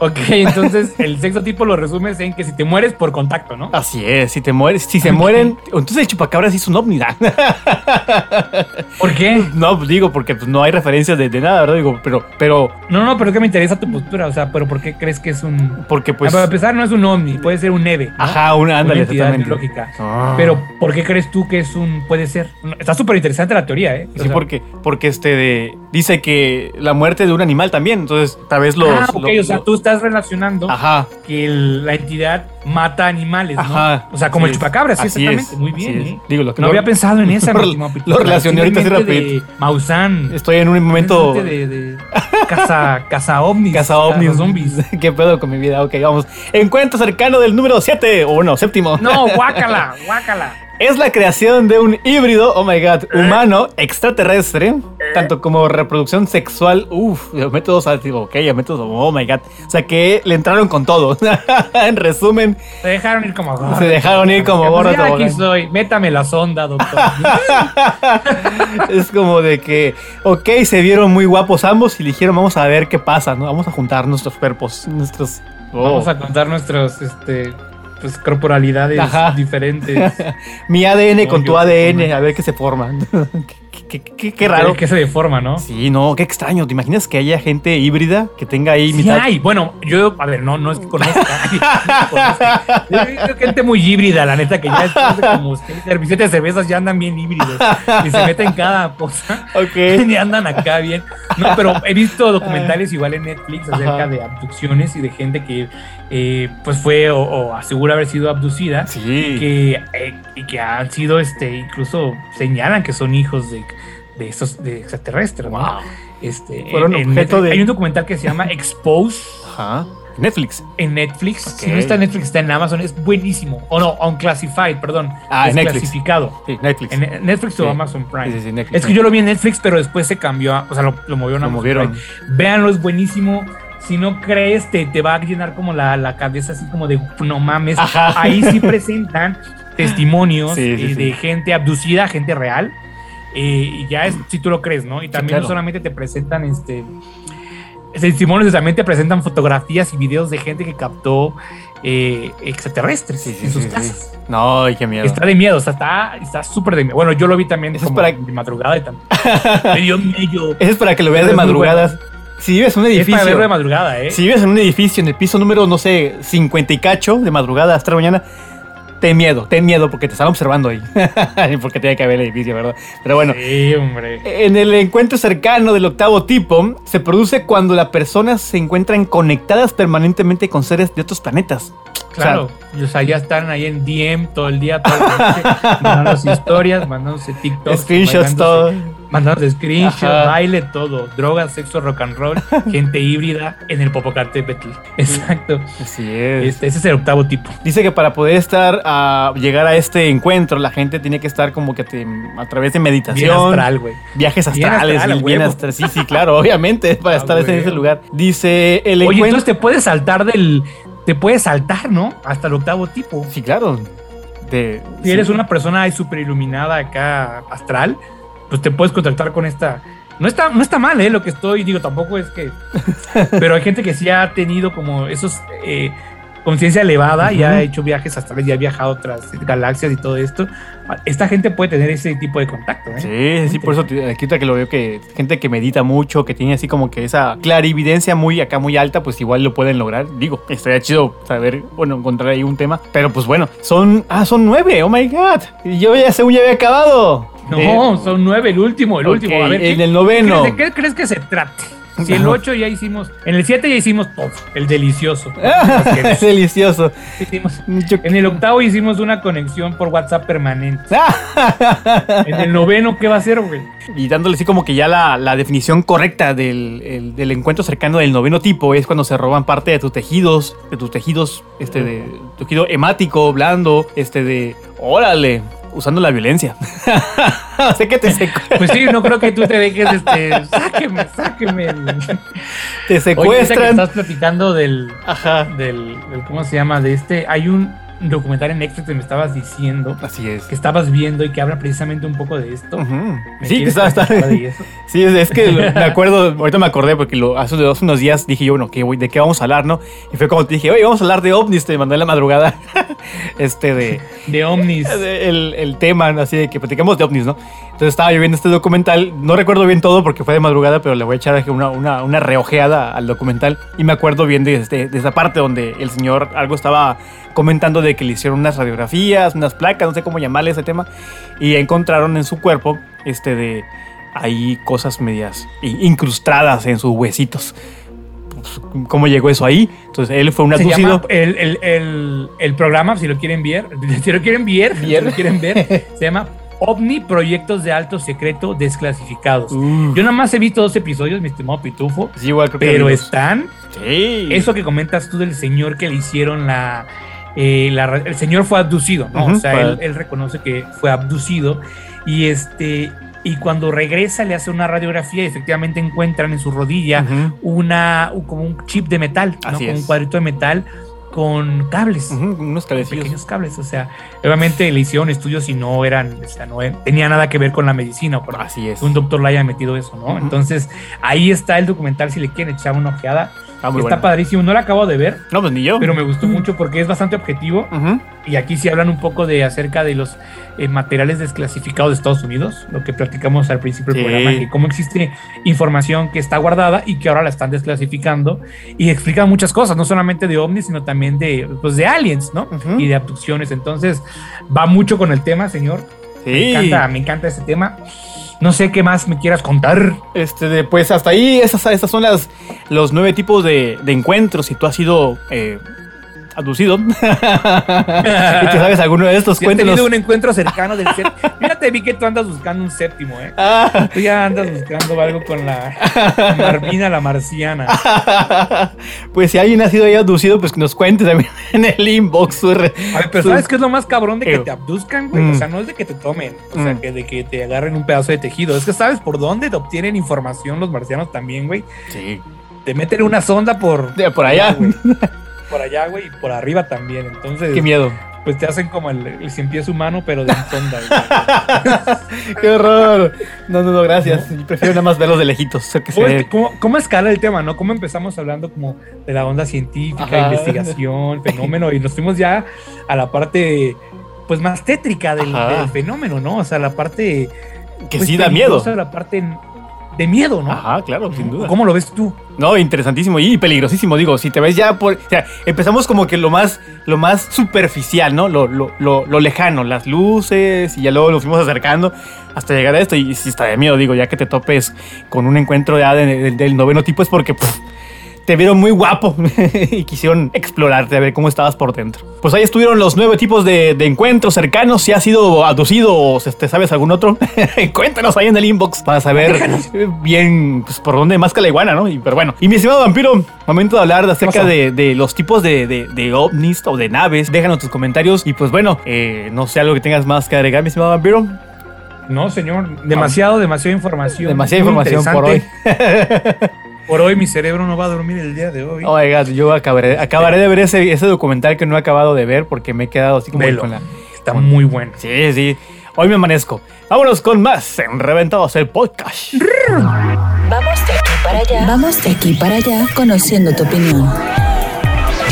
Ok, entonces el sexto tipo lo resumes en que si te mueres por contacto, ¿no? Así es, si te mueres, si se mueren. Entonces el chupacabra sí es un ovni. ¿Por qué? No, digo, porque pues, no hay referencias de, de nada, ¿verdad? Digo, pero, pero, No, no, pero es que me interesa tu postura, o sea, pero ¿por qué crees que es un... porque pues. Para empezar, no es un ovni, puede ser un neve. ¿no? Ajá, una, Una ándale, exactamente. biológica. Ah. Pero, ¿por qué crees tú que es un... puede ser? Está súper interesante la teoría, ¿eh? O Sí, sea, porque, porque este de, dice que la muerte de un animal también, entonces tal vez los. ah, ok, o sea, tú estás relacionando Ajá, que el- la entidad mata animales, ¿no? ajá. O sea, como el es, chupacabra, sí, exactamente. es, Muy bien. ¿eh? Digo, lo que No había pensado en esa, lo- lo relacioné ahorita así Simplemente rapidito. Maussan. Estoy en un momento. De, de casa, casa ovnis. Casa ovnis. zombies. ¿Qué pedo con mi vida? Ok, vamos. Encuentro cercano del número 7, o no, séptimo. No, guácala, guácala. Es la creación de un híbrido, oh my god, humano, extraterrestre, tanto como reproducción sexual, uff, métodos, ok, métodos, oh my god. O sea que le entraron con todo. en resumen. Se dejaron ir como gorro. Se dejaron ir como gorro. Pues aquí soy, métame la sonda, doctor. es como de que, ok, se vieron muy guapos ambos y dijeron, vamos a ver qué pasa, ¿no? Vamos a juntar nuestros cuerpos, nuestros... Vamos a contar nuestros, este, pues, corporalidades diferentes. Mi ADN con tu ADN, a ver qué se forma. Qué, qué, qué, raro. Que se deforma, ¿no? Sí, no, qué extraño. ¿Te imaginas que haya gente híbrida que tenga ahí sí hay. Bueno, yo, a ver, no, no es que conozca. Yo gente muy híbrida, la neta, que ya después de como servicios de cervezas ya andan bien híbridos. Y se meten cada cosa. Ok. Y andan acá bien. No, pero he visto documentales igual en Netflix acerca de abducciones y de gente que eh, pues fue o, asegura haber sido abducida sí. y, que, eh, y que han sido, este, incluso señalan que son hijos de, de estos de extraterrestres. ¿no? Este, Fueron objeto de... Hay un documental que se llama Expose. Ajá. Netflix. En Netflix. Si no está en Netflix, está en Amazon. Es buenísimo. O no, Unclassified, perdón. Ah, es Netflix. clasificado. Sí, Netflix. En Netflix o Amazon Prime. Sí, sí, Netflix. Es que yo lo vi en Netflix, pero después se cambió. A, o sea, lo, lo movieron a Lo Amazon movieron. Prime. Véanlo, es buenísimo. Si no crees, te, te va a llenar como la, la cabeza así como de no mames. Ajá. Ahí sí presentan testimonios Sí, sí, eh, sí. de gente abducida, gente real. Eh, y ya es si tú lo crees, ¿no? Y también claro. no solamente te presentan este testimonios, también te presentan fotografías y videos de gente que captó eh, extraterrestres Sí, sí, en sus casas. No, qué miedo. Está de miedo, o sea, está está súper de miedo. Bueno, yo lo vi también Eso es para- de madrugada y también. Me dio miedo. Eso es para que lo veas de madrugadas. Si vives en un Es para edificio. verlo de madrugada, ¿eh? Si vives en un edificio en el piso número, no sé, 50 y cacho, de madrugada hasta la mañana, ten miedo, ten miedo porque te están observando ahí. porque tiene que haber el edificio, ¿verdad? Pero bueno, Sí, hombre. en el encuentro cercano del octavo tipo, se produce cuando las personas se encuentran conectadas permanentemente con seres de otros planetas. Claro. O sea, ya están ahí en DM todo el día, todo el noche, mandándose historias, mandándose TikToks. Screenshots, todo. Mandándose screenshots, Ajá. baile, todo. Drogas, sexo, rock and roll, gente híbrida en el Popocatépetl. Exacto. Así es. Este, ese es el octavo tipo. Dice que para poder estar a llegar a este encuentro, la gente tiene que estar como que te- a través de meditación, Bien astral, güey. viajes Bien astrales, astral, bien huevo. astral. Sí, sí, claro, obviamente, para estar en ese lugar. Dice el Oye, encuentro. entonces te puedes saltar del. Te puedes saltar, ¿no? Hasta el octavo tipo. Sí, claro. De, Si sí. eres una persona súper iluminada acá, astral, pues te puedes contactar con esta. No está, no está mal, ¿eh? Lo que estoy, digo, tampoco es que. Pero hay gente que sí ha tenido como esos. eh, conciencia elevada y Ujú. ha hecho viajes astrales y ha viajado a otras galaxias y todo esto. Esta gente puede tener ese tipo de contacto, ¿eh? Sí, sí, por eso aquí que lo veo que gente que medita mucho, que tiene así como que esa clarividencia muy acá muy alta, pues igual lo pueden lograr. Digo, estaría chido saber, bueno, encontrar ahí un tema. Pero pues bueno, son, ah, son nueve, oh my god. Y yo ya según ya había acabado. No, De- son nueve, el último, el último. A ver, en ¿qué- el noveno. ¿De qué crees que se trate? Si el Ajá. 8 ya hicimos, en el 7 ya hicimos todo, el delicioso. es delicioso. Hicimos- En el octavo hicimos una conexión por WhatsApp permanente. Ah. En el noveno, ¿qué va a hacer, güey? Y dándole así como que ya la, la definición correcta del, el- del encuentro cercano del noveno tipo es cuando se roban parte de tus tejidos, de tus tejidos, este, de tejido hemático, blando, este, de, órale, usando la violencia. sé que te, secu- Pues sí, no creo que tú te dejes, este, sáqueme, sáqueme. te Oye, ahorita que secuestran. estás platicando del, Ajá. del, del- ¿cómo se llama? De este, hay un documental en Netflix que me estabas diciendo, Así es. que estabas viendo y que habla precisamente un poco de esto. Ujú. ¿Me Sí, que platicar de eso? Sí, es, es que me acuerdo, ahorita me acordé porque lo, hace, hace unos días dije yo, bueno, ¿qué, ¿de qué vamos a hablar, no? Y fue como te dije, oye, vamos a hablar de ovnis, te mandé en la madrugada, este, de, De Omnis. el, el tema, así de que platicamos de ovnis, ¿no? Entonces estaba yo viendo este documental, no recuerdo bien todo porque fue de madrugada, pero le voy a echar una, una, una reojeada al documental y me acuerdo bien de, este, de esa parte donde el señor algo estaba comentando de que le hicieron unas radiografías, unas placas, no sé cómo llamarle ese tema, y encontraron en su cuerpo, este, de ahí cosas medias incrustadas en sus huesitos. Pues, ¿Cómo llegó eso ahí? Entonces él fue un abducido. el, el, el, el programa, si lo quieren ver, si lo quieren ver, si lo quieren ver, se llama OVNI Proyectos de Alto Secreto Desclasificados. Uh, Yo nada más he visto dos episodios, mi estimado Pitufo, sí, igual creo que pero amigos. están Sí. Eso que comentas tú del señor que le hicieron la, eh, la el señor fue abducido, ¿no? O sea, él, él reconoce que fue abducido y este y cuando regresa le hace una radiografía y efectivamente encuentran en su rodilla una como un chip de metal, ¿no? Como un cuadrito de metal con cables. Unos con cabecillos. pequeños cables, o sea, obviamente le hicieron estudios y no eran, o sea, no e- tenía nada que ver con la medicina con Así es. un doctor le haya metido eso, ¿no? Entonces, ahí está el documental si le quieren echar una ojeada. Está muy está bueno. padrísimo, no lo acabo de ver, No, pues ni yo. pero me gustó mucho porque es bastante objetivo Ujú. y aquí sí hablan un poco de acerca de los eh, materiales desclasificados de Estados Unidos, lo que platicamos al principio del Sí. programa, que cómo existe información que está guardada y que ahora la están desclasificando y explican muchas cosas, no solamente de ovnis, sino también de, pues, de aliens, ¿no? Ujú. Y de abducciones. Entonces, va mucho con el tema, señor. Me Sí. encanta, me encanta este tema. No sé qué más me quieras contar. Este, pues hasta ahí, esas, esas son las, los nueve tipos de, de encuentros. Si tú has sido eh, abducido y te sabes alguno de estos, Si has cuéntanos. tenido un encuentro cercano del séptimo. Fíjate, vi que tú andas buscando un séptimo, ¿eh? Ah, Tú ya andas buscando algo con la Marvina la marciana. pues si alguien ha sido ahí abducido, pues que nos cuente también en el inbox. su re- A ver, pero su- ¿sabes qué es lo más cabrón de que te abduzcan, güey? Mm. O sea, no es de que te tomen, o sea, Mm. que de que te agarren un pedazo de tejido. Es que sabes por dónde te obtienen información los marcianos también, güey. Sí. Te meten una sonda por, De por allá. güey. Por allá, güey, y por arriba también. Entonces, Qué miedo. pues te hacen como el, el cien pies humano, pero de sonda. Qué horror. No, no, no, gracias. Prefiero nada más verlos de lejitos. sé que se ¿Cómo, cómo, escala el tema, no? ¿Cómo empezamos hablando como de la onda científica, Ajá. investigación, fenómeno? Y nos fuimos ya a la parte, pues, más tétrica del, fenómeno, ¿no? O sea, la parte... que pues, sí da miedo. La parte de miedo, ¿no? Ajá, claro, sin duda. ¿Cómo lo ves tú? No, interesantísimo y peligrosísimo. Digo, si te ves ya por. O sea, empezamos como que lo más, lo más superficial, ¿no? Lo, lo, lo, lo lejano, las luces, y ya luego lo fuimos acercando hasta llegar a esto. Y si está de miedo, digo, ya que te topes con un encuentro ya de- de- del noveno tipo, es porque pff, te vieron muy guapo y quisieron explorarte, a ver cómo estabas por dentro. Pues ahí estuvieron los nueve tipos de, de encuentros cercanos. Si has sido abducido o si te sabes algún otro, cuéntanos ahí en el inbox para saber bien pues, por dónde más que la iguana, ¿no? Y, pero bueno. Y mi estimado vampiro, momento de hablar de acerca de, de los tipos de, de, ovnis o de naves. Déjanos tus comentarios. Y pues bueno, eh, no sé algo que tengas más que agregar, mi estimado vampiro. No, señor. Demasiado, demasiada información. Demasiada información por hoy. Por hoy mi cerebro no va a dormir el día de hoy. Oh my God, yo acabaré, acabaré de ver ese, ese documental que no he acabado de ver porque me he quedado así como Velo. con la. Está muy bueno. Sí, sí. Hoy me amanezco. Vámonos con más en Reventados el Podcast. Vamos de aquí para allá. Vamos de aquí para allá conociendo tu opinión.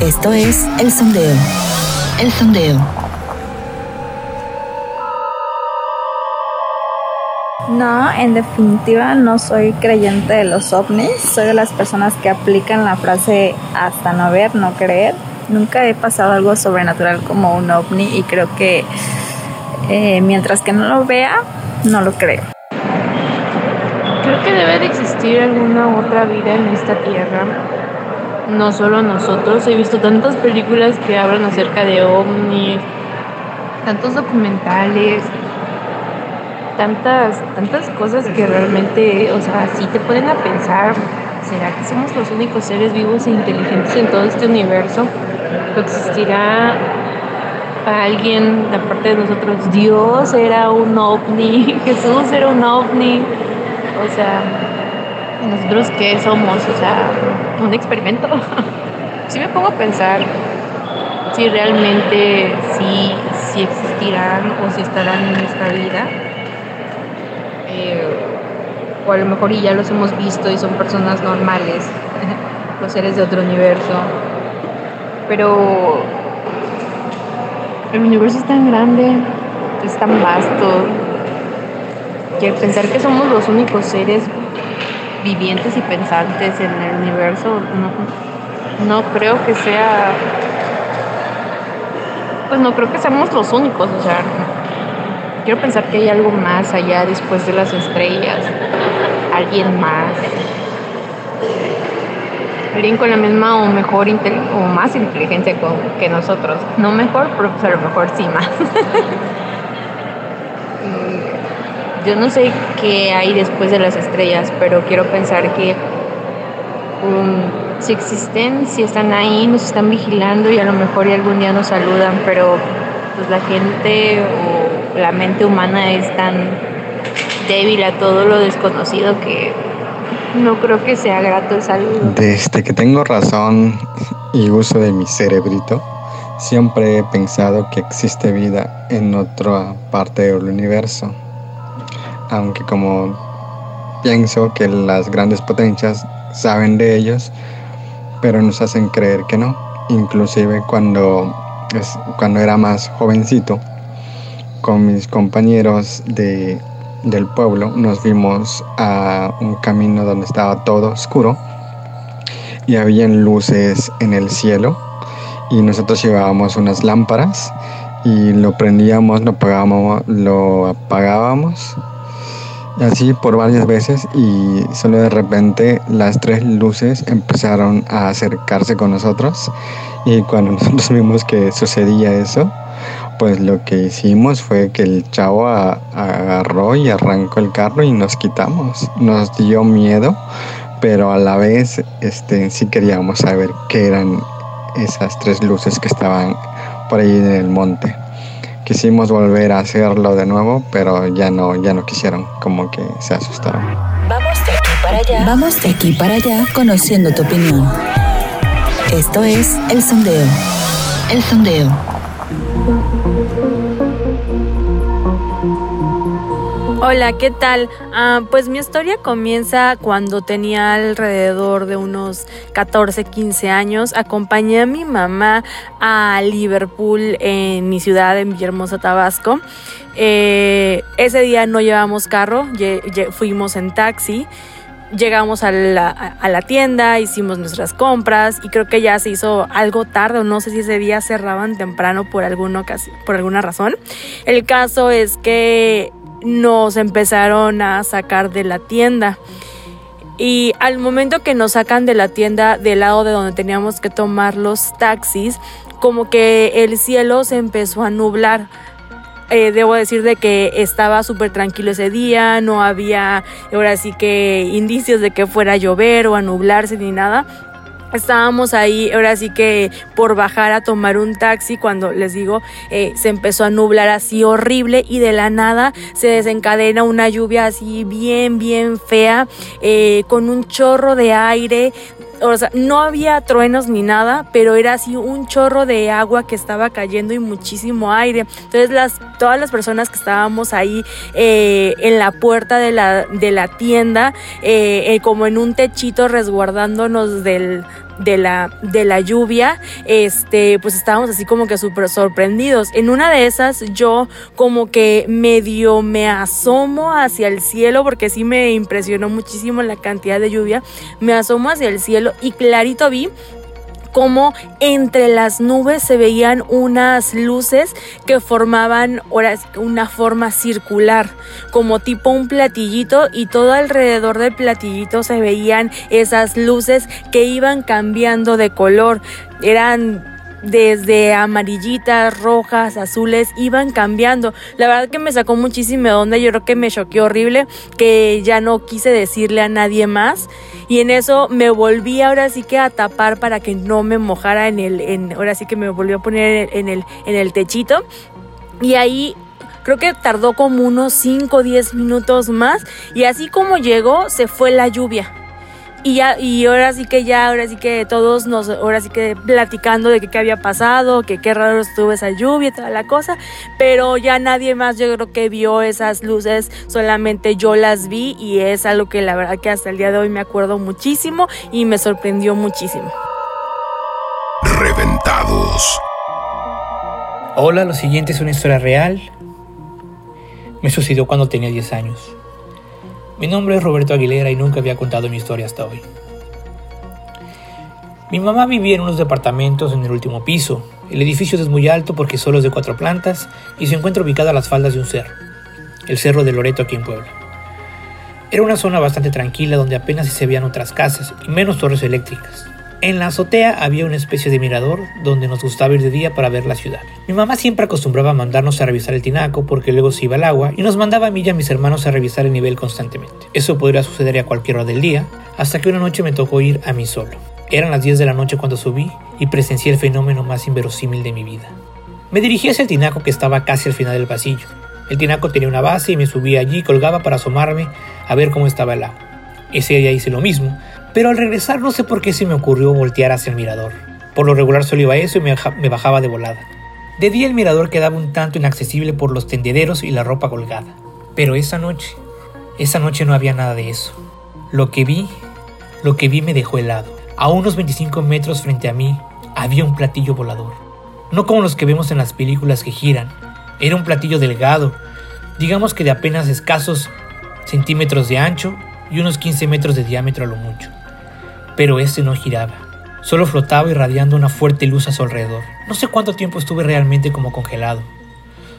Esto es El Sondeo. El Sondeo. No, en definitiva no soy creyente de los ovnis. Soy de las personas que aplican la frase hasta no ver, no creer. Nunca he pasado algo sobrenatural como un ovni y creo que eh, mientras que no lo vea, no lo creo. Creo que debe de existir alguna otra vida en esta tierra. No solo nosotros. He visto tantas películas que hablan acerca de ovnis, tantos documentales, tantas, tantas cosas que realmente, o sea, sí te ponen a pensar, ¿será que somos los únicos seres vivos e inteligentes en todo este universo? ¿O existirá alguien aparte de nosotros? Dios era un ovni, Jesús era un ovni. O sea, ¿nosotros qué somos? O sea, un experimento. sí me pongo a pensar si realmente sí, sí existirán o si estarán en nuestra vida. O a lo mejor y ya los hemos visto y son personas normales, los seres de otro universo. Pero el universo es tan grande, es tan vasto, que pensar que somos los únicos seres vivientes y pensantes en el universo, no, no creo que sea, pues no creo que seamos los únicos, o sea, quiero pensar que hay algo más allá después de las estrellas, alguien más, alguien con la misma o mejor o más inteligencia que nosotros, no mejor, pero a lo mejor sí más. yo no sé qué hay después de las estrellas, pero quiero pensar que un si existen, si están ahí, nos están vigilando y a lo mejor algún día nos saludan, pero pues la gente o la mente humana es tan débil a todo lo desconocido que no creo que sea grato el. Desde que tengo razón y uso de mi cerebrito, siempre he pensado que existe vida en otra parte del universo. Aunque como pienso que las grandes potencias saben de ellos, pero nos hacen creer que no. Inclusive cuando, cuando era más jovencito, con mis compañeros de, del pueblo, nos vimos a un camino donde estaba todo oscuro y habían luces en el cielo y nosotros llevábamos unas lámparas y lo prendíamos, lo apagábamos, lo apagábamos así por varias veces y solo de repente las tres luces empezaron a acercarse con nosotros y cuando nosotros vimos que sucedía eso, pues lo que hicimos fue que el chavo agarró y arrancó el carro y nos quitamos. Nos dio miedo, pero a la vez este, sí queríamos saber qué eran esas tres luces que estaban por ahí en el monte quisimos volver a hacerlo de nuevo, pero ya no, ya no quisieron, como que se asustaron. Vamos de aquí para allá. Vamos de aquí para allá conociendo tu opinión. Esto es El Sondeo. El Sondeo. Hola, ¿qué tal? Ah, pues mi historia comienza cuando tenía alrededor de unos 14, 15 años. Acompañé a mi mamá a Liverpool en mi ciudad, en Villahermosa, Tabasco. Eh, ese día no llevamos carro, fuimos en taxi. Llegamos a la, tienda, hicimos nuestras compras y creo que ya se hizo algo tarde no sé si ese día cerraban temprano por, alguna por alguna razón. El caso es que nos empezaron a sacar de la tienda. Y al momento que nos sacan de la tienda del lado de donde teníamos que tomar los taxis, como que el cielo se empezó a nublar. Eh, debo decir de que estaba súper tranquilo ese día, no había ahora sí que indicios de que fuera a llover o a nublarse ni nada Estábamos ahí, ahora sí que por bajar a tomar un taxi, cuando les digo, eh, se empezó a nublar así horrible y de la nada se desencadena una lluvia así bien, bien fea, eh, con un chorro de aire, o sea, no había truenos ni nada, pero era así un chorro de agua que estaba cayendo y muchísimo aire. Entonces las, todas las personas que estábamos ahí eh, en la puerta de la, de la tienda, como en un techito resguardándonos del, de la, de la lluvia, este, pues estábamos así como que súper sorprendidos. En una de esas yo como que medio me asomo hacia el cielo porque sí me impresionó muchísimo la cantidad de lluvia. Me asomo hacia el cielo y clarito vi como entre las nubes se veían unas luces que formaban una forma circular, como tipo un platillito y todo alrededor del platillito se veían esas luces que iban cambiando de color. Eran desde amarillitas, rojas, azules, iban cambiando. La verdad que me sacó muchísimo de onda, yo creo que me choqué horrible, que ya no quise decirle a nadie más. Y en eso me volví ahora sí que a tapar para que no me mojara en el, en, ahora sí que me volví a poner en el, en el techito. Y ahí creo que tardó como unos 5 o 10 minutos más. Y así como llegó, se fue la lluvia. Y ya, y ahora sí que ya, ahora sí que todos nos, ahora sí que platicando de que qué había pasado, que qué raro estuvo esa lluvia y toda la cosa, pero ya nadie más yo creo que vio esas luces, solamente yo las vi y es algo que la verdad que hasta el día de hoy me acuerdo muchísimo y me sorprendió muchísimo. Reventados. Hola, lo siguiente es una historia real. Me sucedió cuando tenía 10 años. Mi nombre es Roberto Aguilera y nunca había contado mi historia hasta hoy. Mi mamá vivía en unos departamentos en el último piso. El edificio es muy alto porque solo es de cuatro plantas y se encuentra ubicada a las faldas de un cerro, el Cerro de Loreto aquí en Puebla. Era una zona bastante tranquila donde apenas se veían otras casas y menos torres eléctricas. En la azotea había una especie de mirador donde nos gustaba ir de día para ver la ciudad. Mi mamá siempre acostumbraba mandarnos a revisar el tinaco porque luego se iba el agua y nos mandaba a mí y a mis hermanos a revisar el nivel constantemente. Eso podría suceder a cualquier hora del día, hasta que una noche me tocó ir a mí solo. Eran las 10 de la noche cuando subí y presencié el fenómeno más inverosímil de mi vida. Me dirigí hacia el tinaco que estaba casi al final del pasillo. El tinaco tenía una base y me subí allí y colgaba para asomarme a ver cómo estaba el agua. Ese día hice lo mismo, pero al regresar no sé por qué se me ocurrió voltear hacia el mirador. Por lo regular solo iba eso y me bajaba de volada. De día el mirador quedaba un tanto inaccesible por los tendederos y la ropa colgada. Pero esa noche, esa noche no había nada de eso. Lo que vi, lo que vi me dejó helado. A unos 25 metros frente a mí había un platillo volador. No como los que vemos en las películas que giran. Era un platillo delgado, digamos que de apenas escasos centímetros de ancho y unos 15 metros de diámetro a lo mucho. Pero este no giraba, solo flotaba irradiando una fuerte luz a su alrededor. No sé cuánto tiempo estuve realmente como congelado.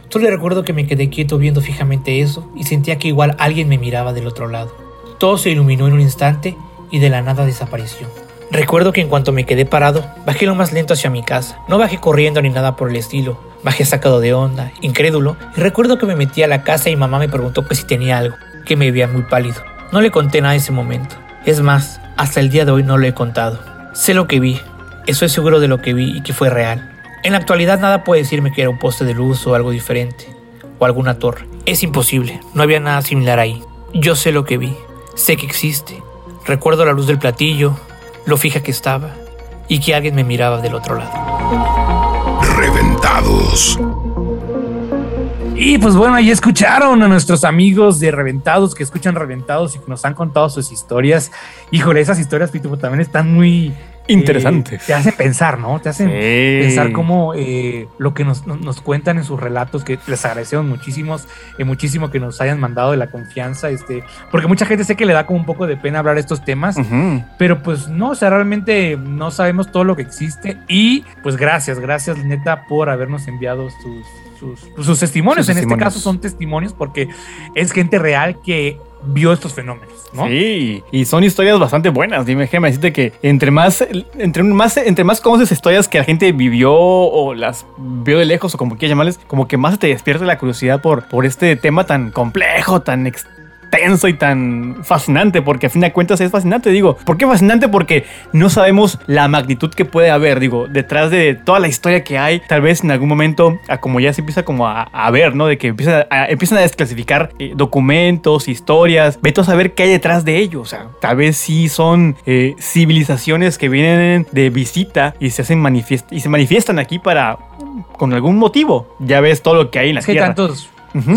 Solo recuerdo que me quedé quieto viendo fijamente eso y sentía que igual alguien me miraba del otro lado. Todo se iluminó en un instante y de la nada desapareció. Recuerdo que en cuanto me quedé parado, bajé lo más lento hacia mi casa. No bajé corriendo ni nada por el estilo. Bajé sacado de onda, incrédulo, y recuerdo que me metí a la casa y mamá me preguntó que si tenía algo, que me veía muy pálido. No le conté nada ese momento. Es más, hasta el día de hoy no lo he contado. Sé lo que vi, estoy seguro de lo que vi y que fue real. En la actualidad nada puede decirme que era un poste de luz o algo diferente, o alguna torre. Es imposible, no había nada similar ahí. Yo sé lo que vi, sé que existe. Recuerdo la luz del platillo, lo fija que estaba y que alguien me miraba del otro lado. Reventados. Y pues bueno, ahí escucharon a nuestros amigos de Reventados que escuchan Reventados y que nos han contado sus historias. Híjole, esas historias, Pitufo, también están muy eh, Interesantes. te hacen pensar, ¿no? Te hacen Sí. pensar cómo eh, lo que nos, nos- cuentan en sus relatos, que les agradecemos muchísimos, eh, muchísimo que nos hayan mandado de la confianza, este, porque mucha gente sé que le da como un poco de pena hablar de estos temas, pero pues no, o sea, realmente no sabemos todo lo que existe y pues gracias, gracias neta por habernos enviado sus, sus, pues, sus testimonios. Sus en este caso son testimonios porque es gente real que vio estos fenómenos, ¿no? Sí, y son historias bastante buenas. Dime, déjame decirte que entre más, entre más, entre más conoces historias que la gente vivió o las vio de lejos o como quieras llamarles, como que más te despierta la curiosidad por, por este tema tan complejo, tan extenso y tan fascinante, porque a fin de cuentas es fascinante, digo. ¿Por qué fascinante? Porque no sabemos la magnitud que puede haber, digo, detrás de toda la historia que hay, tal vez en algún momento, a como ya se empieza como a, a ver, ¿no? De que empiezan a, empiezan a desclasificar eh, documentos, historias, vete a saber qué hay detrás de ellos, o sea, tal vez sí son eh, civilizaciones que vienen de visita y se hacen manifiest y se manifiestan aquí para con algún motivo. Ya ves todo lo que hay en la Es que tierra. tantos,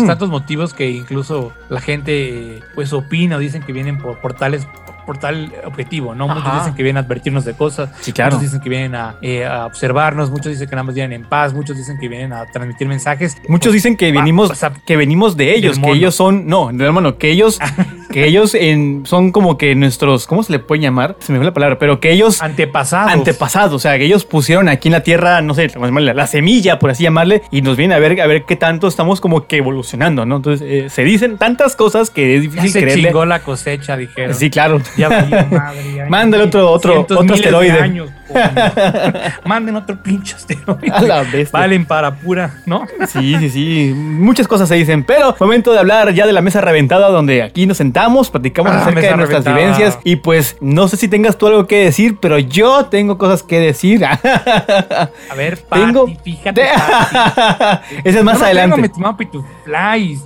Tantos motivos que incluso la gente pues opina o dicen que vienen por, por tales por tal objetivo, ¿no? Muchos dicen que vienen a advertirnos de cosas, Sí, claro. muchos dicen que vienen a, eh, a observarnos, muchos dicen que nada más vienen en paz, muchos dicen que vienen a transmitir mensajes. Muchos dicen que Ah, venimos, o sea, que venimos de ellos, que ellos son, no, no, hermano, que ellos, que ellos en- son como que nuestros, ¿cómo se le puede llamar? Se me fue la palabra, pero que ellos antepasados. antepasados, o sea, que ellos pusieron aquí en la tierra, no sé, la semilla, por así llamarle, y nos vienen a ver, a ver qué tanto estamos como que evolucionando, ¿no? Entonces, eh, se dicen tantas cosas que es Ya difícil se creerle. chingó la cosecha, dijeron. Sí, claro. Ya valió madre, ya. Mándale otro- otro- otro asteroide. años. Manden otro pinche asteroide. A la bestia. Valen para pura, ¿no? Sí, sí, sí. Muchas cosas se dicen, pero momento de hablar ya de la mesa reventada, donde aquí nos sentamos, platicamos Ah, acerca de nuestras reventada. vivencias. Y pues no sé si tengas tú algo que decir, pero yo tengo cosas que decir. A ver, Pati, Tengo- fíjate. Pati. Ese es más Yo no adelante. Tengo,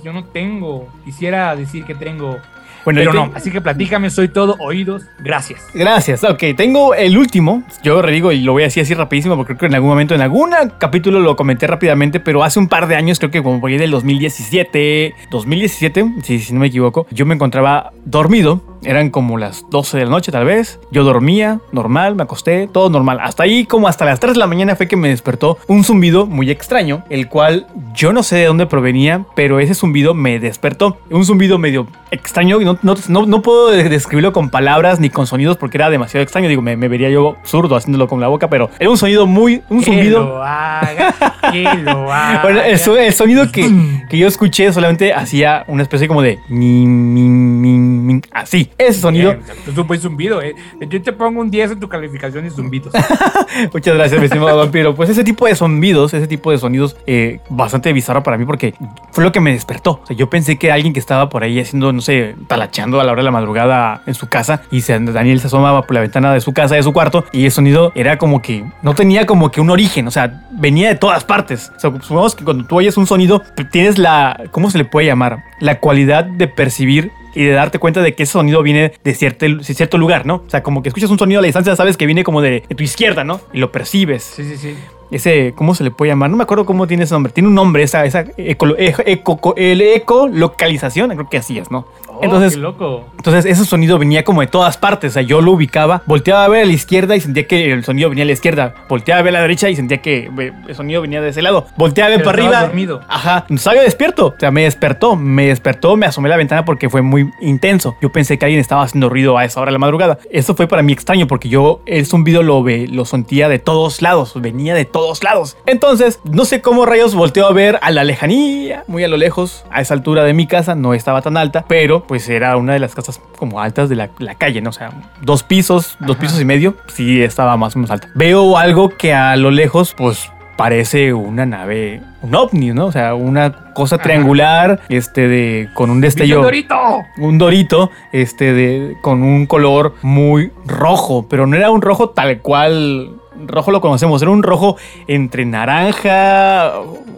yo no tengo. Quisiera decir que tengo. Bueno, pero yo no, así que platícame, soy todo oídos. Gracias. Gracias. Ok, tengo el último. Yo redigo y lo voy a decir así rapidísimo porque creo que en algún momento, en algún capítulo lo comenté rápidamente, pero hace un par de años, creo que como por ahí del 2017, 2017, si, si no me equivoco, yo me encontraba dormido. Eran como las 12 de la noche tal vez. Yo dormía, normal, me acosté, todo normal. Hasta ahí, como hasta las 3 de la mañana fue que me despertó un zumbido muy extraño, el cual yo no sé de dónde provenía, pero ese zumbido me despertó. Un zumbido medio extraño, y no, no, no, no puedo de- describirlo con palabras ni con sonidos porque era demasiado extraño. Digo, me, me vería yo zurdo haciéndolo con la boca, pero era un sonido muy, un Que zumbido. lo haga, que lo haga. Bueno, el, so- el sonido que, que yo escuché solamente hacía una especie como de así. sí, ese sonido. Es un buen zumbido, eh. Yo te pongo un 10 en tu calificación de zumbidos. Muchas gracias, mi estimado vampiro. Pues ese tipo de sonidos, ese tipo de sonidos, eh, bastante bizarro para mí porque fue lo que me despertó. O sea, yo pensé que alguien que estaba por ahí haciendo, no sé, talacheando a la hora de la madrugada en su casa y se, Daniel se asomaba por la ventana de su casa, de su cuarto, y el sonido era como que no tenía como que un origen, o sea, venía de todas partes. O sea, supongamos que cuando tú oyes un sonido, tienes la, ¿cómo se le puede llamar? La cualidad de percibir y de darte cuenta de que ese sonido viene de cierto, de cierto lugar, ¿no? O sea, como que escuchas un sonido a la distancia, sabes que viene como de, de tu izquierda, ¿no? Y lo percibes. Sí, sí, sí. Ese, ¿cómo se le puede llamar? No me acuerdo cómo tiene ese nombre. Tiene un nombre, esa, esa eco, eco, eco- el ecolocalización, creo que así es, ¿no? Oh, Entonces, qué loco. entonces ese sonido venía como de todas partes. O sea, yo lo ubicaba, volteaba a ver a la izquierda y sentía que el sonido venía a la izquierda. Volteaba a ver a la derecha y sentía que el sonido venía de ese lado. Volteaba a ver para arriba. dormido. Ajá, estaba yo despierto. O sea, me despertó, me despertó, me asomé a la ventana porque fue muy intenso. Yo pensé que alguien estaba haciendo ruido a esa hora de la madrugada. Eso fue para mí extraño porque yo el zumbido lo, ve, lo sentía de todos lados, venía de todos lados. Entonces, no sé cómo rayos volteó a ver a la lejanía, muy a lo lejos, a esa altura de mi casa, no estaba tan alta, pero pues era una de las casas como altas de la, la calle, ¿no? O sea, dos pisos, dos pisos y medio, sí estaba más o menos alta. Veo algo que a lo lejos, pues parece una nave, un ovni, ¿no? O sea, una cosa triangular, este, de, con un ¡Viste destello un dorito! un dorito este de con un color muy rojo, pero no era un rojo tal cual rojo lo conocemos, era un rojo entre naranja,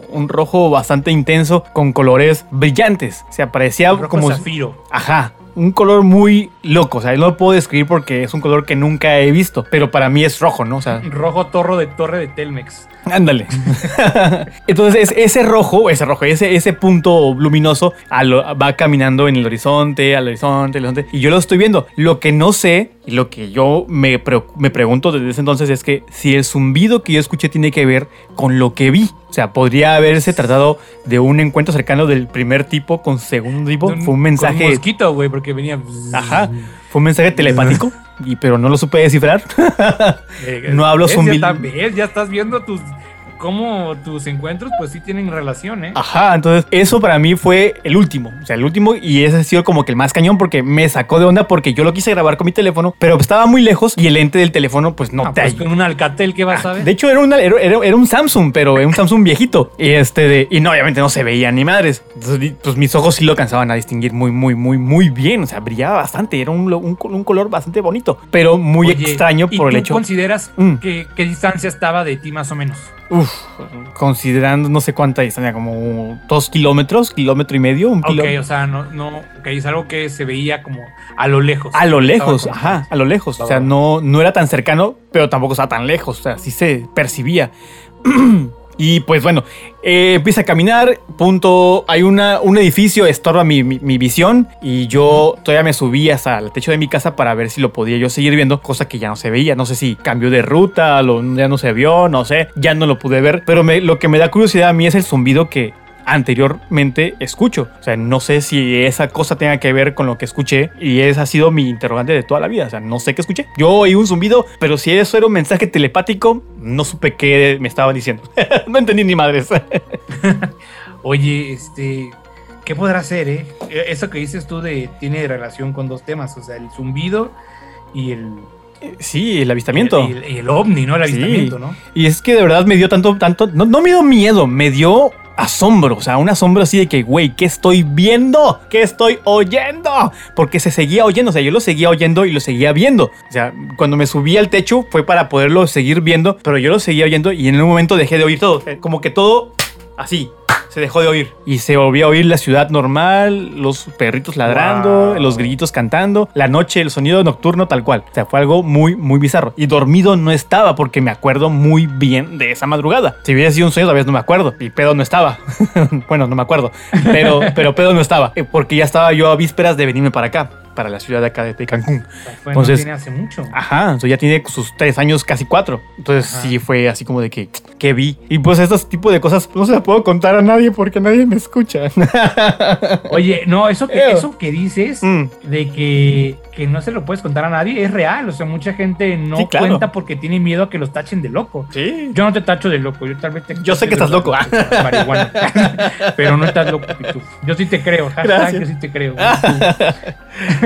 un rojo bastante intenso con colores brillantes, o sea, parecía Rojo como zafiro. ajá, un color muy loco, o sea, no lo puedo describir porque es un color que nunca he visto, pero para mí es rojo, ¿no? O sea, Rojo torro de torre de Telmex. Ándale. Entonces, es- ese rojo, ese rojo, ese, ese punto luminoso lo- va caminando en el horizonte, al horizonte, al horizonte. Y yo lo estoy viendo. Lo que no sé, y lo que yo me, pre- me pregunto desde ese entonces es que si el zumbido que yo escuché tiene que ver con lo que vi. O sea, podría haberse tratado de un encuentro cercano del primer tipo con segundo tipo. Fue un mensaje. Con mosquito, güey, porque venía. Ajá. Fue un mensaje telepático. Y, pero no lo supe descifrar. Eh, No hablo ¿ves? zumbi- Ya, ya estás viendo tus. Cómo tus encuentros, pues sí tienen relación, ¿eh? Ajá, entonces eso para mí fue el último, o sea, el último y ese ha sido como que el más cañón porque me sacó de onda porque yo lo quise grabar con mi teléfono, pero estaba muy lejos y el lente del teléfono pues no Ah, te pues ayuda. con un Alcatel, ¿qué vas a ver? De hecho era, una- era, era- era un Samsung, pero era un Samsung viejito y este de, y no obviamente no se veía ni madres. Entonces pues mis ojos sí lo alcanzaban a distinguir muy muy muy muy bien, o sea, brillaba bastante, era un, lo- un, un color bastante bonito, pero muy Oye, extraño ¿y por el tú hecho. consideras Mm. que, qué distancia estaba de ti más o menos? Uf, considerando no sé cuánta distancia, como dos kilómetros, kilómetro y medio, un Ok, kilómetro. o sea, no, no, ok, es algo que se veía como a lo lejos. A lo lejos, ajá, a lo lejos. O sea, no, no era tan cercano, pero tampoco estaba tan lejos. O sea, sí se percibía. y pues bueno, eh, empieza a caminar, punto, hay una, un edificio, estorba mi, mi- visión y yo todavía me subí hasta el techo de mi casa para ver si lo podía yo seguir viendo, cosa que ya no se veía. No sé si cambió de ruta, lo, ya no se vio, no sé, ya no lo pude ver. Pero me- lo que me da curiosidad a mí es el zumbido que anteriormente escucho. O sea, no sé si esa cosa tenga que ver con lo que escuché y esa ha sido mi interrogante de toda la vida. O sea, no sé qué escuché. Yo oí un zumbido, pero si eso era un mensaje telepático, no supe qué me estaban diciendo. no entendí ni madres. Oye, este, ¿qué podrá ser, eh? Eh, Eso que dices tú de tiene relación con dos temas, o sea, el zumbido y el sí, el avistamiento. y el, ovni, ¿no? El Sí. avistamiento, ¿no? Y es que de verdad me dio tanto, tanto, no, no me dio miedo, me dio asombro, o sea, un asombro así de que, güey, ¿qué estoy viendo? ¿Qué estoy oyendo? Porque se seguía oyendo, o sea, yo lo seguía oyendo y lo seguía viendo. O sea, cuando me subí al techo fue para poderlo seguir viendo, pero yo lo seguía oyendo y en un momento dejé de oír todo, como que todo así. Se dejó de oír y se volvió a oír la ciudad normal, los perritos ladrando, Wow. los grillitos cantando, la noche, el sonido nocturno tal cual. O sea, fue algo muy, muy bizarro. Y dormido no estaba porque me acuerdo muy bien de esa madrugada. Si hubiera sido un sueño, todavía no me acuerdo. Y pedo no estaba. bueno, no me acuerdo. Pero, pero pedo no estaba. eh, Porque ya estaba yo a vísperas de venirme para acá, para la ciudad de acá de Cancún. Fue, Entonces- no tiene hace mucho. Ajá, entonces ya tiene sus tres años, casi cuatro. Entonces Ajá. sí fue así como de que, que vi. Y pues estos tipos de cosas no se las puedo contar a nadie porque nadie me escucha. Oye, no, eso que, eso que dices Mm. de que, que no se lo puedes contar a nadie es real. O sea, mucha gente no Sí, claro. cuenta porque tiene miedo a que los tachen de loco. Sí. Yo no te tacho de loco, yo tal vez te Yo sé que estás loco. estás marihuana. Pero no estás loco, Pitu. Yo sí te creo, hashtag, yo sí te creo.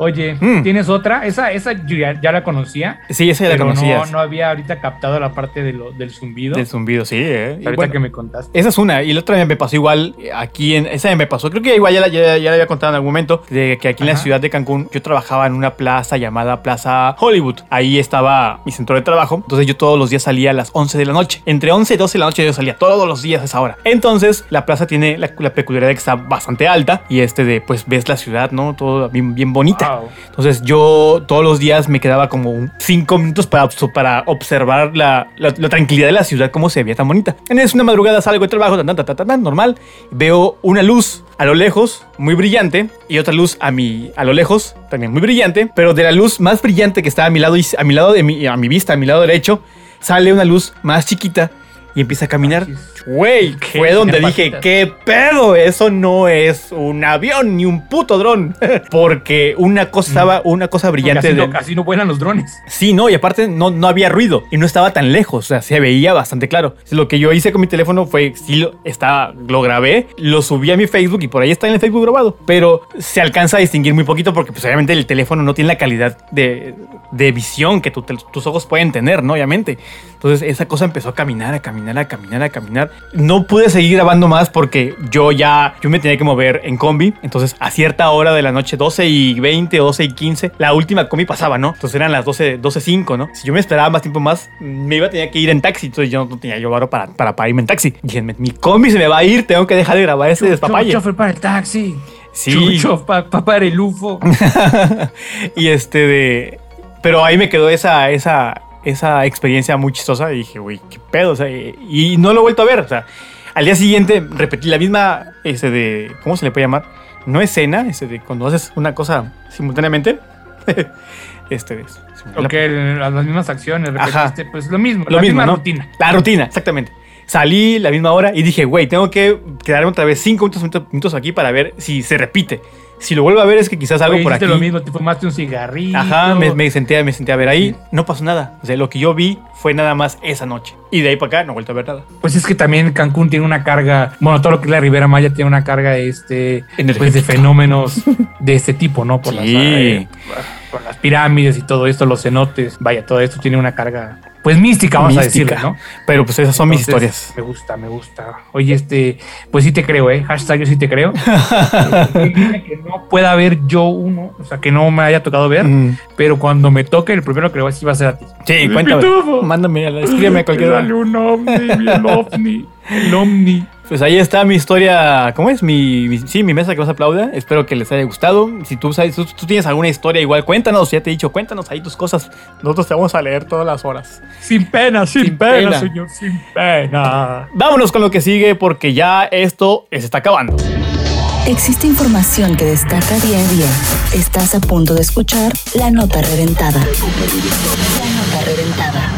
Oye, Mm. ¿tienes otra? Esa, esa yo ya, ya la conocía. Sí, esa ya la pero conocías. No, no había ahorita captado la parte de lo, del zumbido. Del zumbido, sí, ¿eh? Ahorita bueno, que me contaste. Esa es una. Y la otra me pasó igual eh, aquí en. Esa me pasó. Creo que igual ya la, ya, ya la había contado en algún momento. De que aquí en la ciudad de Cancún yo trabajaba en una plaza llamada Plaza Hollywood. Ahí estaba mi centro de trabajo. Entonces yo todos los días salía a las 11 de la noche. Entre 11 y 12 de la noche yo salía todos los días a esa hora. Entonces la plaza tiene la, la peculiaridad de que está bastante alta. Y este de pues ves la ciudad, ¿no? Todo bien, bien bonita. Wow. Entonces yo todos los días me quedaba como 5 minutos para, para observar la, la- la tranquilidad de la ciudad, cómo se veía tan bonita. En es una madrugada salgo de trabajo, tan, tan, tan, tan, tan, normal. Veo una luz a lo lejos, muy brillante, y otra luz a, mi, a lo lejos, también muy brillante. Pero de la luz más brillante que estaba a mi lado, a mi lado de mi, a mi vista, a mi lado derecho, sale una luz más chiquita y empieza a caminar. Güey, fue donde dije. ¿qué pedo? Eso no es un avión ni un puto dron. Porque una cosa estaba, una cosa brillante así, de... no, así no vuelan los drones. Sí, no, y aparte no, no había ruido y no estaba tan lejos, o sea, se veía bastante claro. Lo que yo hice con mi teléfono fue, sí, lo, estaba, lo grabé, lo subí a mi Facebook y por ahí está en el Facebook grabado, pero se alcanza a distinguir muy poquito porque pues obviamente el teléfono no tiene la calidad de, de visión que tu tus ojos pueden tener, ¿no? Obviamente. Entonces esa cosa empezó a caminar, a caminar, a caminar, a caminar. No pude seguir grabando más porque yo ya, yo me tenía que mover en combi. Entonces a cierta hora de la noche, 12 y 20, 12 y 15, la última combi pasaba, ¿no? Entonces eran las 12, 12 5, ¿no? Si yo me esperaba más tiempo más, me iba a tener que ir en taxi. Entonces yo no tenía yo varo para, para, para irme en taxi. Dije, "Me- mi combi se me va a ir, tengo que dejar de grabar este despapalle. Chofer para el taxi. Sí. Chucho pa- pa- para el UFO. y este de. Pero ahí me quedó esa, esa, esa experiencia muy chistosa. Y dije, güey, qué pedo. O sea, y, no lo he vuelto a ver. O sea, al día siguiente repetí la misma, este de. ¿Cómo se le puede llamar? No escena, este de cuando haces una cosa simultáneamente. este de. Ok, las, las mismas acciones, Ajá. repetiste, pues lo mismo, Lo la mismo, misma ¿no? rutina. La rutina, exactamente. Salí la misma hora y dije, güey, tengo que quedarme otra vez cinco minutos, minutos, minutos aquí para ver si se repite. Si lo vuelvo a ver es que quizás algo Oye, por aquí. lo mismo, te fumaste un cigarrillo. Ajá, me, me senté, me senté a ver ahí. No pasó nada. O sea, lo que yo vi fue nada más esa noche. Y de ahí para acá no he vuelto a ver nada. Pues es que también Cancún tiene una carga, bueno, todo lo que es la Ribera Maya tiene una carga este, pues de fenómenos de este tipo, ¿no? Por las, Sí. eh, por las pirámides y todo esto, los cenotes, vaya, todo esto tiene una carga, pues mística, vamos a decirle, ¿no? Pero pues esas son mis historias. Me gusta, me gusta. Oye, este, pues sí te creo, ¿eh? Hashtag yo sí te creo. Increíble que no pueda ver yo uno, o sea, que no me haya tocado ver, Mm. pero cuando me toque, el primero que le voy a decir va a ser a ti. Sí, cuéntame. Pitufo. Mándame, escríbeme cualquier Sale un ovni, el ovni, el ovni. Pues ahí está mi historia. ¿Cómo es? Mi, mi- sí, mi mesa que más aplauda. Espero que les haya gustado. Si tú sabes, tú, tú tienes alguna historia igual, cuéntanos. Ya te he dicho, cuéntanos ahí tus cosas. Nosotros te vamos a leer todas las horas. Sin pena, sin, Sin pena, pena. señor, sin pena. Vámonos con lo que sigue porque ya esto se está acabando. Existe información que destaca día a día. Estás a punto de escuchar la nota reventada. La nota reventada.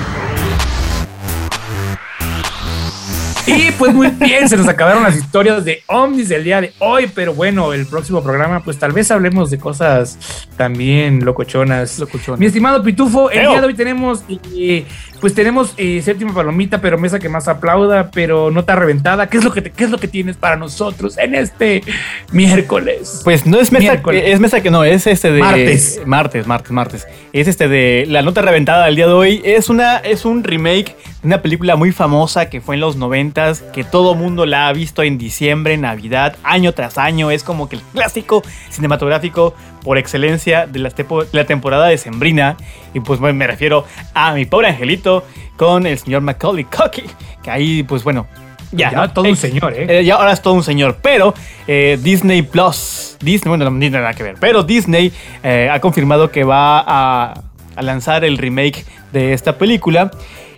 Y pues muy bien, se nos acabaron las historias de ovnis del día de hoy, pero bueno, el próximo programa, pues tal vez hablemos de cosas también locochonas. Locochonas. Mi estimado Pitufo, el Eo. día de hoy tenemos, eh, pues tenemos eh, séptima palomita, pero mesa que más aplauda, pero nota reventada. ¿Qué es lo que te- qué es lo que tienes para nosotros en este miércoles? Pues no es mesa, Miércoles. es mesa que no, es este de Martes. martes, martes, martes. Es este de la nota reventada del día de hoy. Es una, es un remake una película muy famosa que fue en los noventas, que todo mundo la ha visto en diciembre, Navidad, año tras año. Es como que el clásico cinematográfico por excelencia de la, tepo- de la temporada de Sembrina. Y pues bueno, me refiero a mi pobre angelito con el señor Macaulay Culkin, que ahí pues bueno. Ya, Ya, ¿no? todo un señor, ¿eh? eh, ya ahora es todo un señor, pero eh, Disney Plus, Disney, bueno, no tiene nada que ver, pero Disney eh, ha confirmado que va a, a lanzar el remake de esta película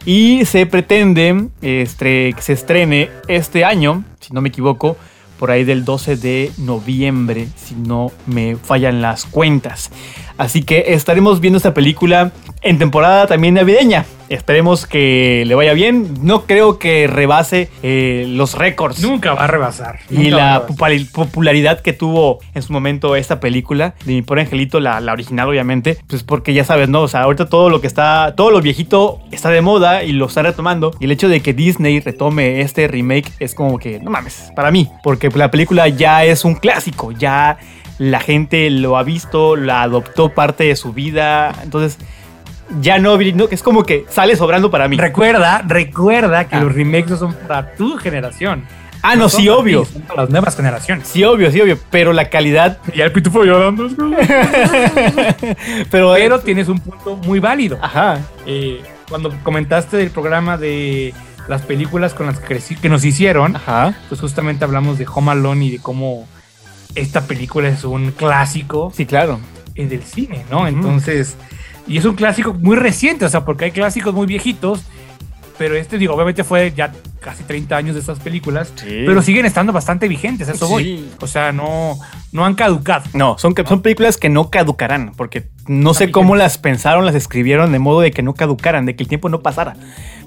y se pretende este, que se estrene este año, si no me equivoco, por ahí del 12 de noviembre, si no me fallan las cuentas. Así que estaremos viendo esta película en temporada también navideña. Esperemos que le vaya bien. No creo que rebase eh, los récords. Nunca va a rebasar. Y la rebasar. popularidad que tuvo en su momento esta película de Mi Pobre Angelito, la, la original obviamente, pues porque ya sabes, ¿no? O sea, ahorita todo lo que está, todo lo viejito está de moda y lo está retomando. Y el hecho de que Disney retome este remake es como que, no mames, para mí, porque la película ya es un clásico, ya la gente lo ha visto, la adoptó parte de su vida, entonces ya no, no es como que sale sobrando para mí. Recuerda, recuerda que Ah. los remakes no son para tu generación. Ah, no, sí, para obvio. ti, son para las nuevas generaciones. Sí, obvio, sí, obvio, pero la calidad, Y el pitufo llorando. pero... Pero tienes un punto muy válido. Ajá. Eh, cuando comentaste del programa de las películas con las que, crecí- que nos hicieron, Ajá. pues justamente hablamos de Home Alone y de cómo esta película es un clásico Sí, claro. eh, del cine, ¿no? Entonces, y es un clásico muy reciente, o sea, porque hay clásicos muy viejitos, pero este, digo, obviamente fue ya casi 30 años de estas películas, Sí. pero siguen estando bastante vigentes, eso Sí. voy. O sea, no, no han caducado. No, son, son películas que no caducarán, porque no sé cómo las pensaron, las escribieron de modo de que no caducaran, de que el tiempo no pasara.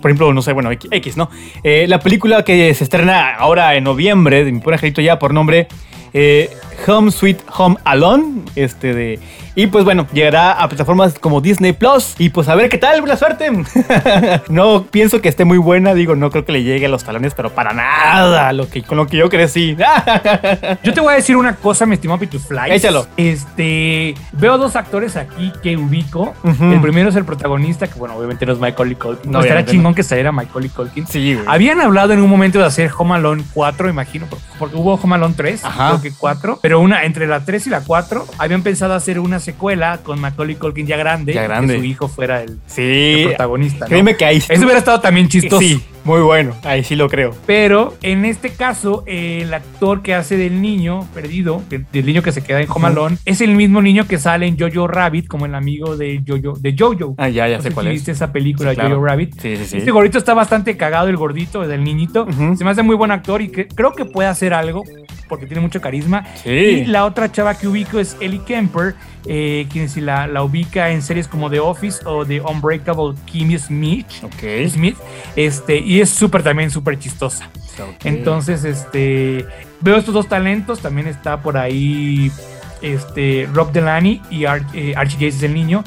Por ejemplo, no sé, bueno, X, X, ¿no? Eh, la película que se estrena ahora en noviembre, de mi pobre angelito ya por nombre, eh, Home Sweet Home Alone, este de... Y pues bueno, llegará a plataformas como Disney Plus. Y pues a ver qué tal, buena suerte. no pienso que esté muy buena, digo, no creo que le llegue a los talones, pero para nada, lo que, con lo que yo crecí. Yo te voy a decir una cosa, mi estimado Pitufly. Échalo. Este, veo dos actores aquí que ubico. El primero es el protagonista, que bueno, obviamente no es Michael Culkin. No, No, estará chingón que saliera Michael Culkin. sí, güey. Habían hablado en un momento de hacer Home Alone 4, imagino, por- porque hubo Home Alone 3, Ajá. creo que 4, pero una entre la 3 y la 4 habían pensado hacer una secuela con Macaulay Culkin ya grande, Ya grande. que su hijo fuera el, el Sí, protagonista. ¿no? créeme que ahí Eso hubiera estado también chistoso. Sí, muy bueno. Ahí sí lo creo. Pero en este caso, el actor que hace del niño perdido, del niño que se queda en Ujú. Alone, es el mismo niño que sale en Jojo Rabbit como el amigo de Jojo. De Jojo. Ah, ya, ya No sé cuál si es. viste esa película Sí, claro. Jojo Rabbit. Sí, sí, sí. Este gordito está bastante cagado, el gordito del niñito. Ujú. Se me hace muy buen actor y que- creo que puede hacer algo porque tiene mucho carisma. Sí. Y la otra chava que ubico es Ellie Kemper, eh, quien si la, la ubica en series como The Office o The Unbreakable Kimmy Smith. Ok. Smith, este, y es súper también súper chistosa. Entonces, este, veo estos dos talentos, también está por ahí este, Rob Delaney y eh, Archie Jace es el niño,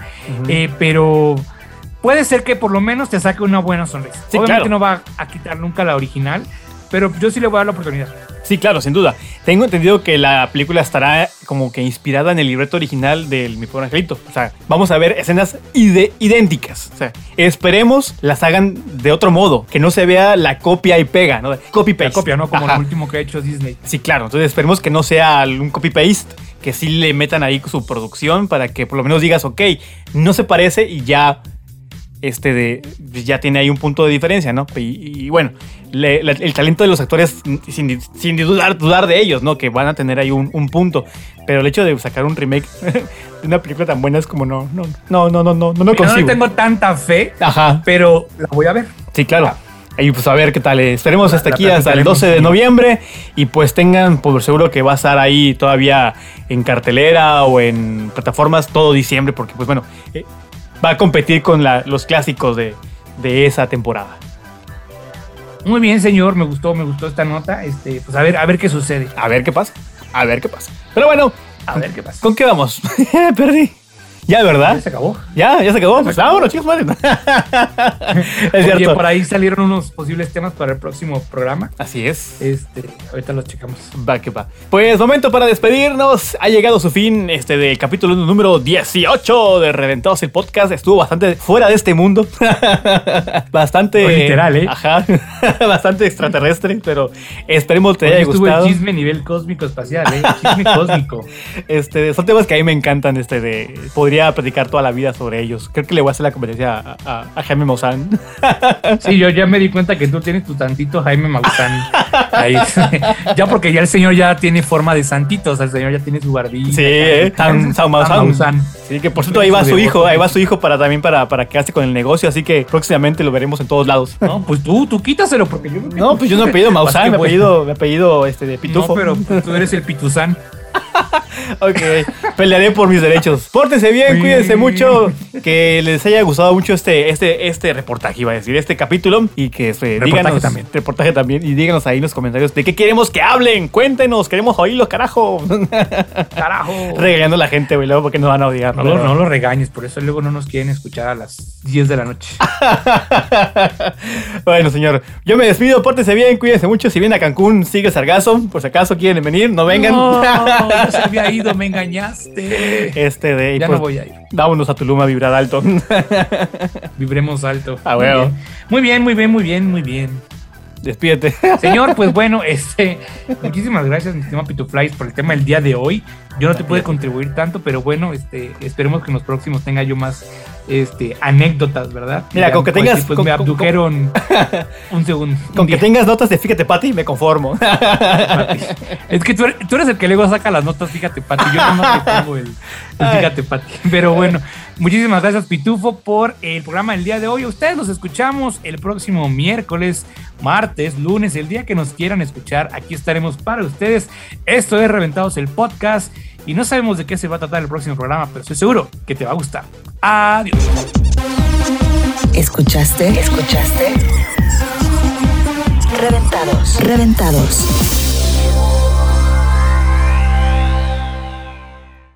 eh, pero puede ser que por lo menos te saque una buena sonrisa. Sí, Obviamente claro. no va a quitar nunca la original, pero yo sí le voy a dar la oportunidad. Sí, claro, sin duda. Tengo entendido que la película estará como que inspirada en el libreto original del Mi Pobre Angelito. O sea, vamos a ver escenas ide- idénticas. O sea, esperemos las hagan de otro modo, que no se vea la copia y pega, ¿no? Copy paste. La copia, ¿no? Como Ajá. lo último que ha hecho Disney. Sí, claro. Entonces esperemos que no sea un copy paste, que sí le metan ahí su producción para que por lo menos digas, ok, no se parece y ya este de ya tiene ahí un punto de diferencia, ¿no? Y, y bueno, le- la- el talento de los actores sin, sin dudar, dudar de ellos, ¿no? Que van a tener ahí un, un punto. Pero el hecho de sacar un remake de una película tan buena es como no, no, no, no, no, no, no, no no consigo. le tengo tanta fe, Ajá. pero la voy a ver. Sí, claro. Y pues a ver qué tal. eh, Esperemos hasta la aquí, hasta el platicaremos, 12 de noviembre. Y pues tengan por seguro que va a estar ahí todavía en cartelera o en plataformas todo diciembre, porque pues bueno, eh, va a competir con la- los clásicos de, de esa temporada. Muy bien, señor, me gustó, me gustó esta nota. Este, pues a ver, a ver qué sucede. A ver qué pasa. A ver qué pasa. Pero bueno, A ver qué pasa. ¿con qué vamos? Perdí. Ya, ¿verdad? Ya se acabó. Ya, ya se acabó. Pues vámonos, chicos, madre. es Oye, cierto. por ahí salieron unos posibles temas para el próximo programa. Así es. Este, ahorita los checamos. Va que va. Pues momento para despedirnos. Ha llegado su fin este del capítulo número 18 de Reventados el podcast. Estuvo bastante fuera de este mundo. bastante. Pues literal, ¿eh? Ajá. bastante extraterrestre, pero esperemos te Hoy haya estuvo gustado. el chisme nivel cósmico espacial, ¿eh? Chisme cósmico. Este, son temas que a mí me encantan. Este de podría platicar toda la vida sobre ellos. Creo que le voy a hacer la competencia a, a- a Jaime Maussan. Sí, yo ya me di cuenta que tú tienes tu tantito Jaime Maussan. Ahí. ya porque ya el señor ya tiene forma de santito, o sea, el señor ya tiene su barbilla. Sí, eh, San, San Maussan. Sí, que por cierto ahí va su hijo, ahí va su hijo para también para, para quedarse con el negocio, así que próximamente lo veremos en todos lados. No, pues tú, tú quítaselo porque yo No, pues yo no he pedido Maussan, me he pedido, me he pedido este de No, pitufo. pero pues, tú eres el pituzán. ok, pelearé por mis derechos. Pórtense bien, cuídense mucho. Que les haya gustado mucho este, este, este reportaje, iba a decir, este capítulo. Y que este, Reportaje díganos. también. Reportaje también. Y díganos ahí en los comentarios de qué queremos que hablen. Cuéntenos, queremos oírlos, carajo. Carajo. Regañando a la gente, güey, luego porque nos van a odiar. No, lo- no lo regañes, por eso luego no nos quieren escuchar a las 10 de la noche. bueno, señor, yo me despido, pórtense bien, cuídense mucho. Si vienen a Cancún, sigue sargazo. Por si acaso quieren venir, no vengan. No, yo se había ido, me engañaste. Este de Ya pues, no voy a ir. Vámonos a Tulum a vibrar alto. Vibremos alto. Ah, bien. Muy bien, muy bien, muy bien, muy bien. Despídete. Señor, pues bueno, este, muchísimas gracias, mi estimado Pituflies, por el tema del día de hoy. Yo no te pude contribuir tanto, pero bueno, este, esperemos que en los próximos tenga yo más este, anécdotas, ¿verdad? Mira, con que pues, tengas- Pues con- me con- abdujeron un segundo. Con que tengas notas de Fíjate Pati, me conformo. Es que tú eres, tú eres el que luego saca las notas, fíjate, Pati. Yo no te pongo el, el fíjate, Pati. Pero bueno, muchísimas gracias, Pitufo, por el programa del día de hoy. Ustedes los escuchamos el próximo miércoles, martes, lunes, el día que nos quieran escuchar. Aquí estaremos para ustedes. Esto es Reventados el Podcast. Y no sabemos de qué se va a tratar el próximo programa, pero estoy seguro que te va a gustar. Adiós. ¿Escuchaste? ¿Escuchaste? Reventados. Reventados.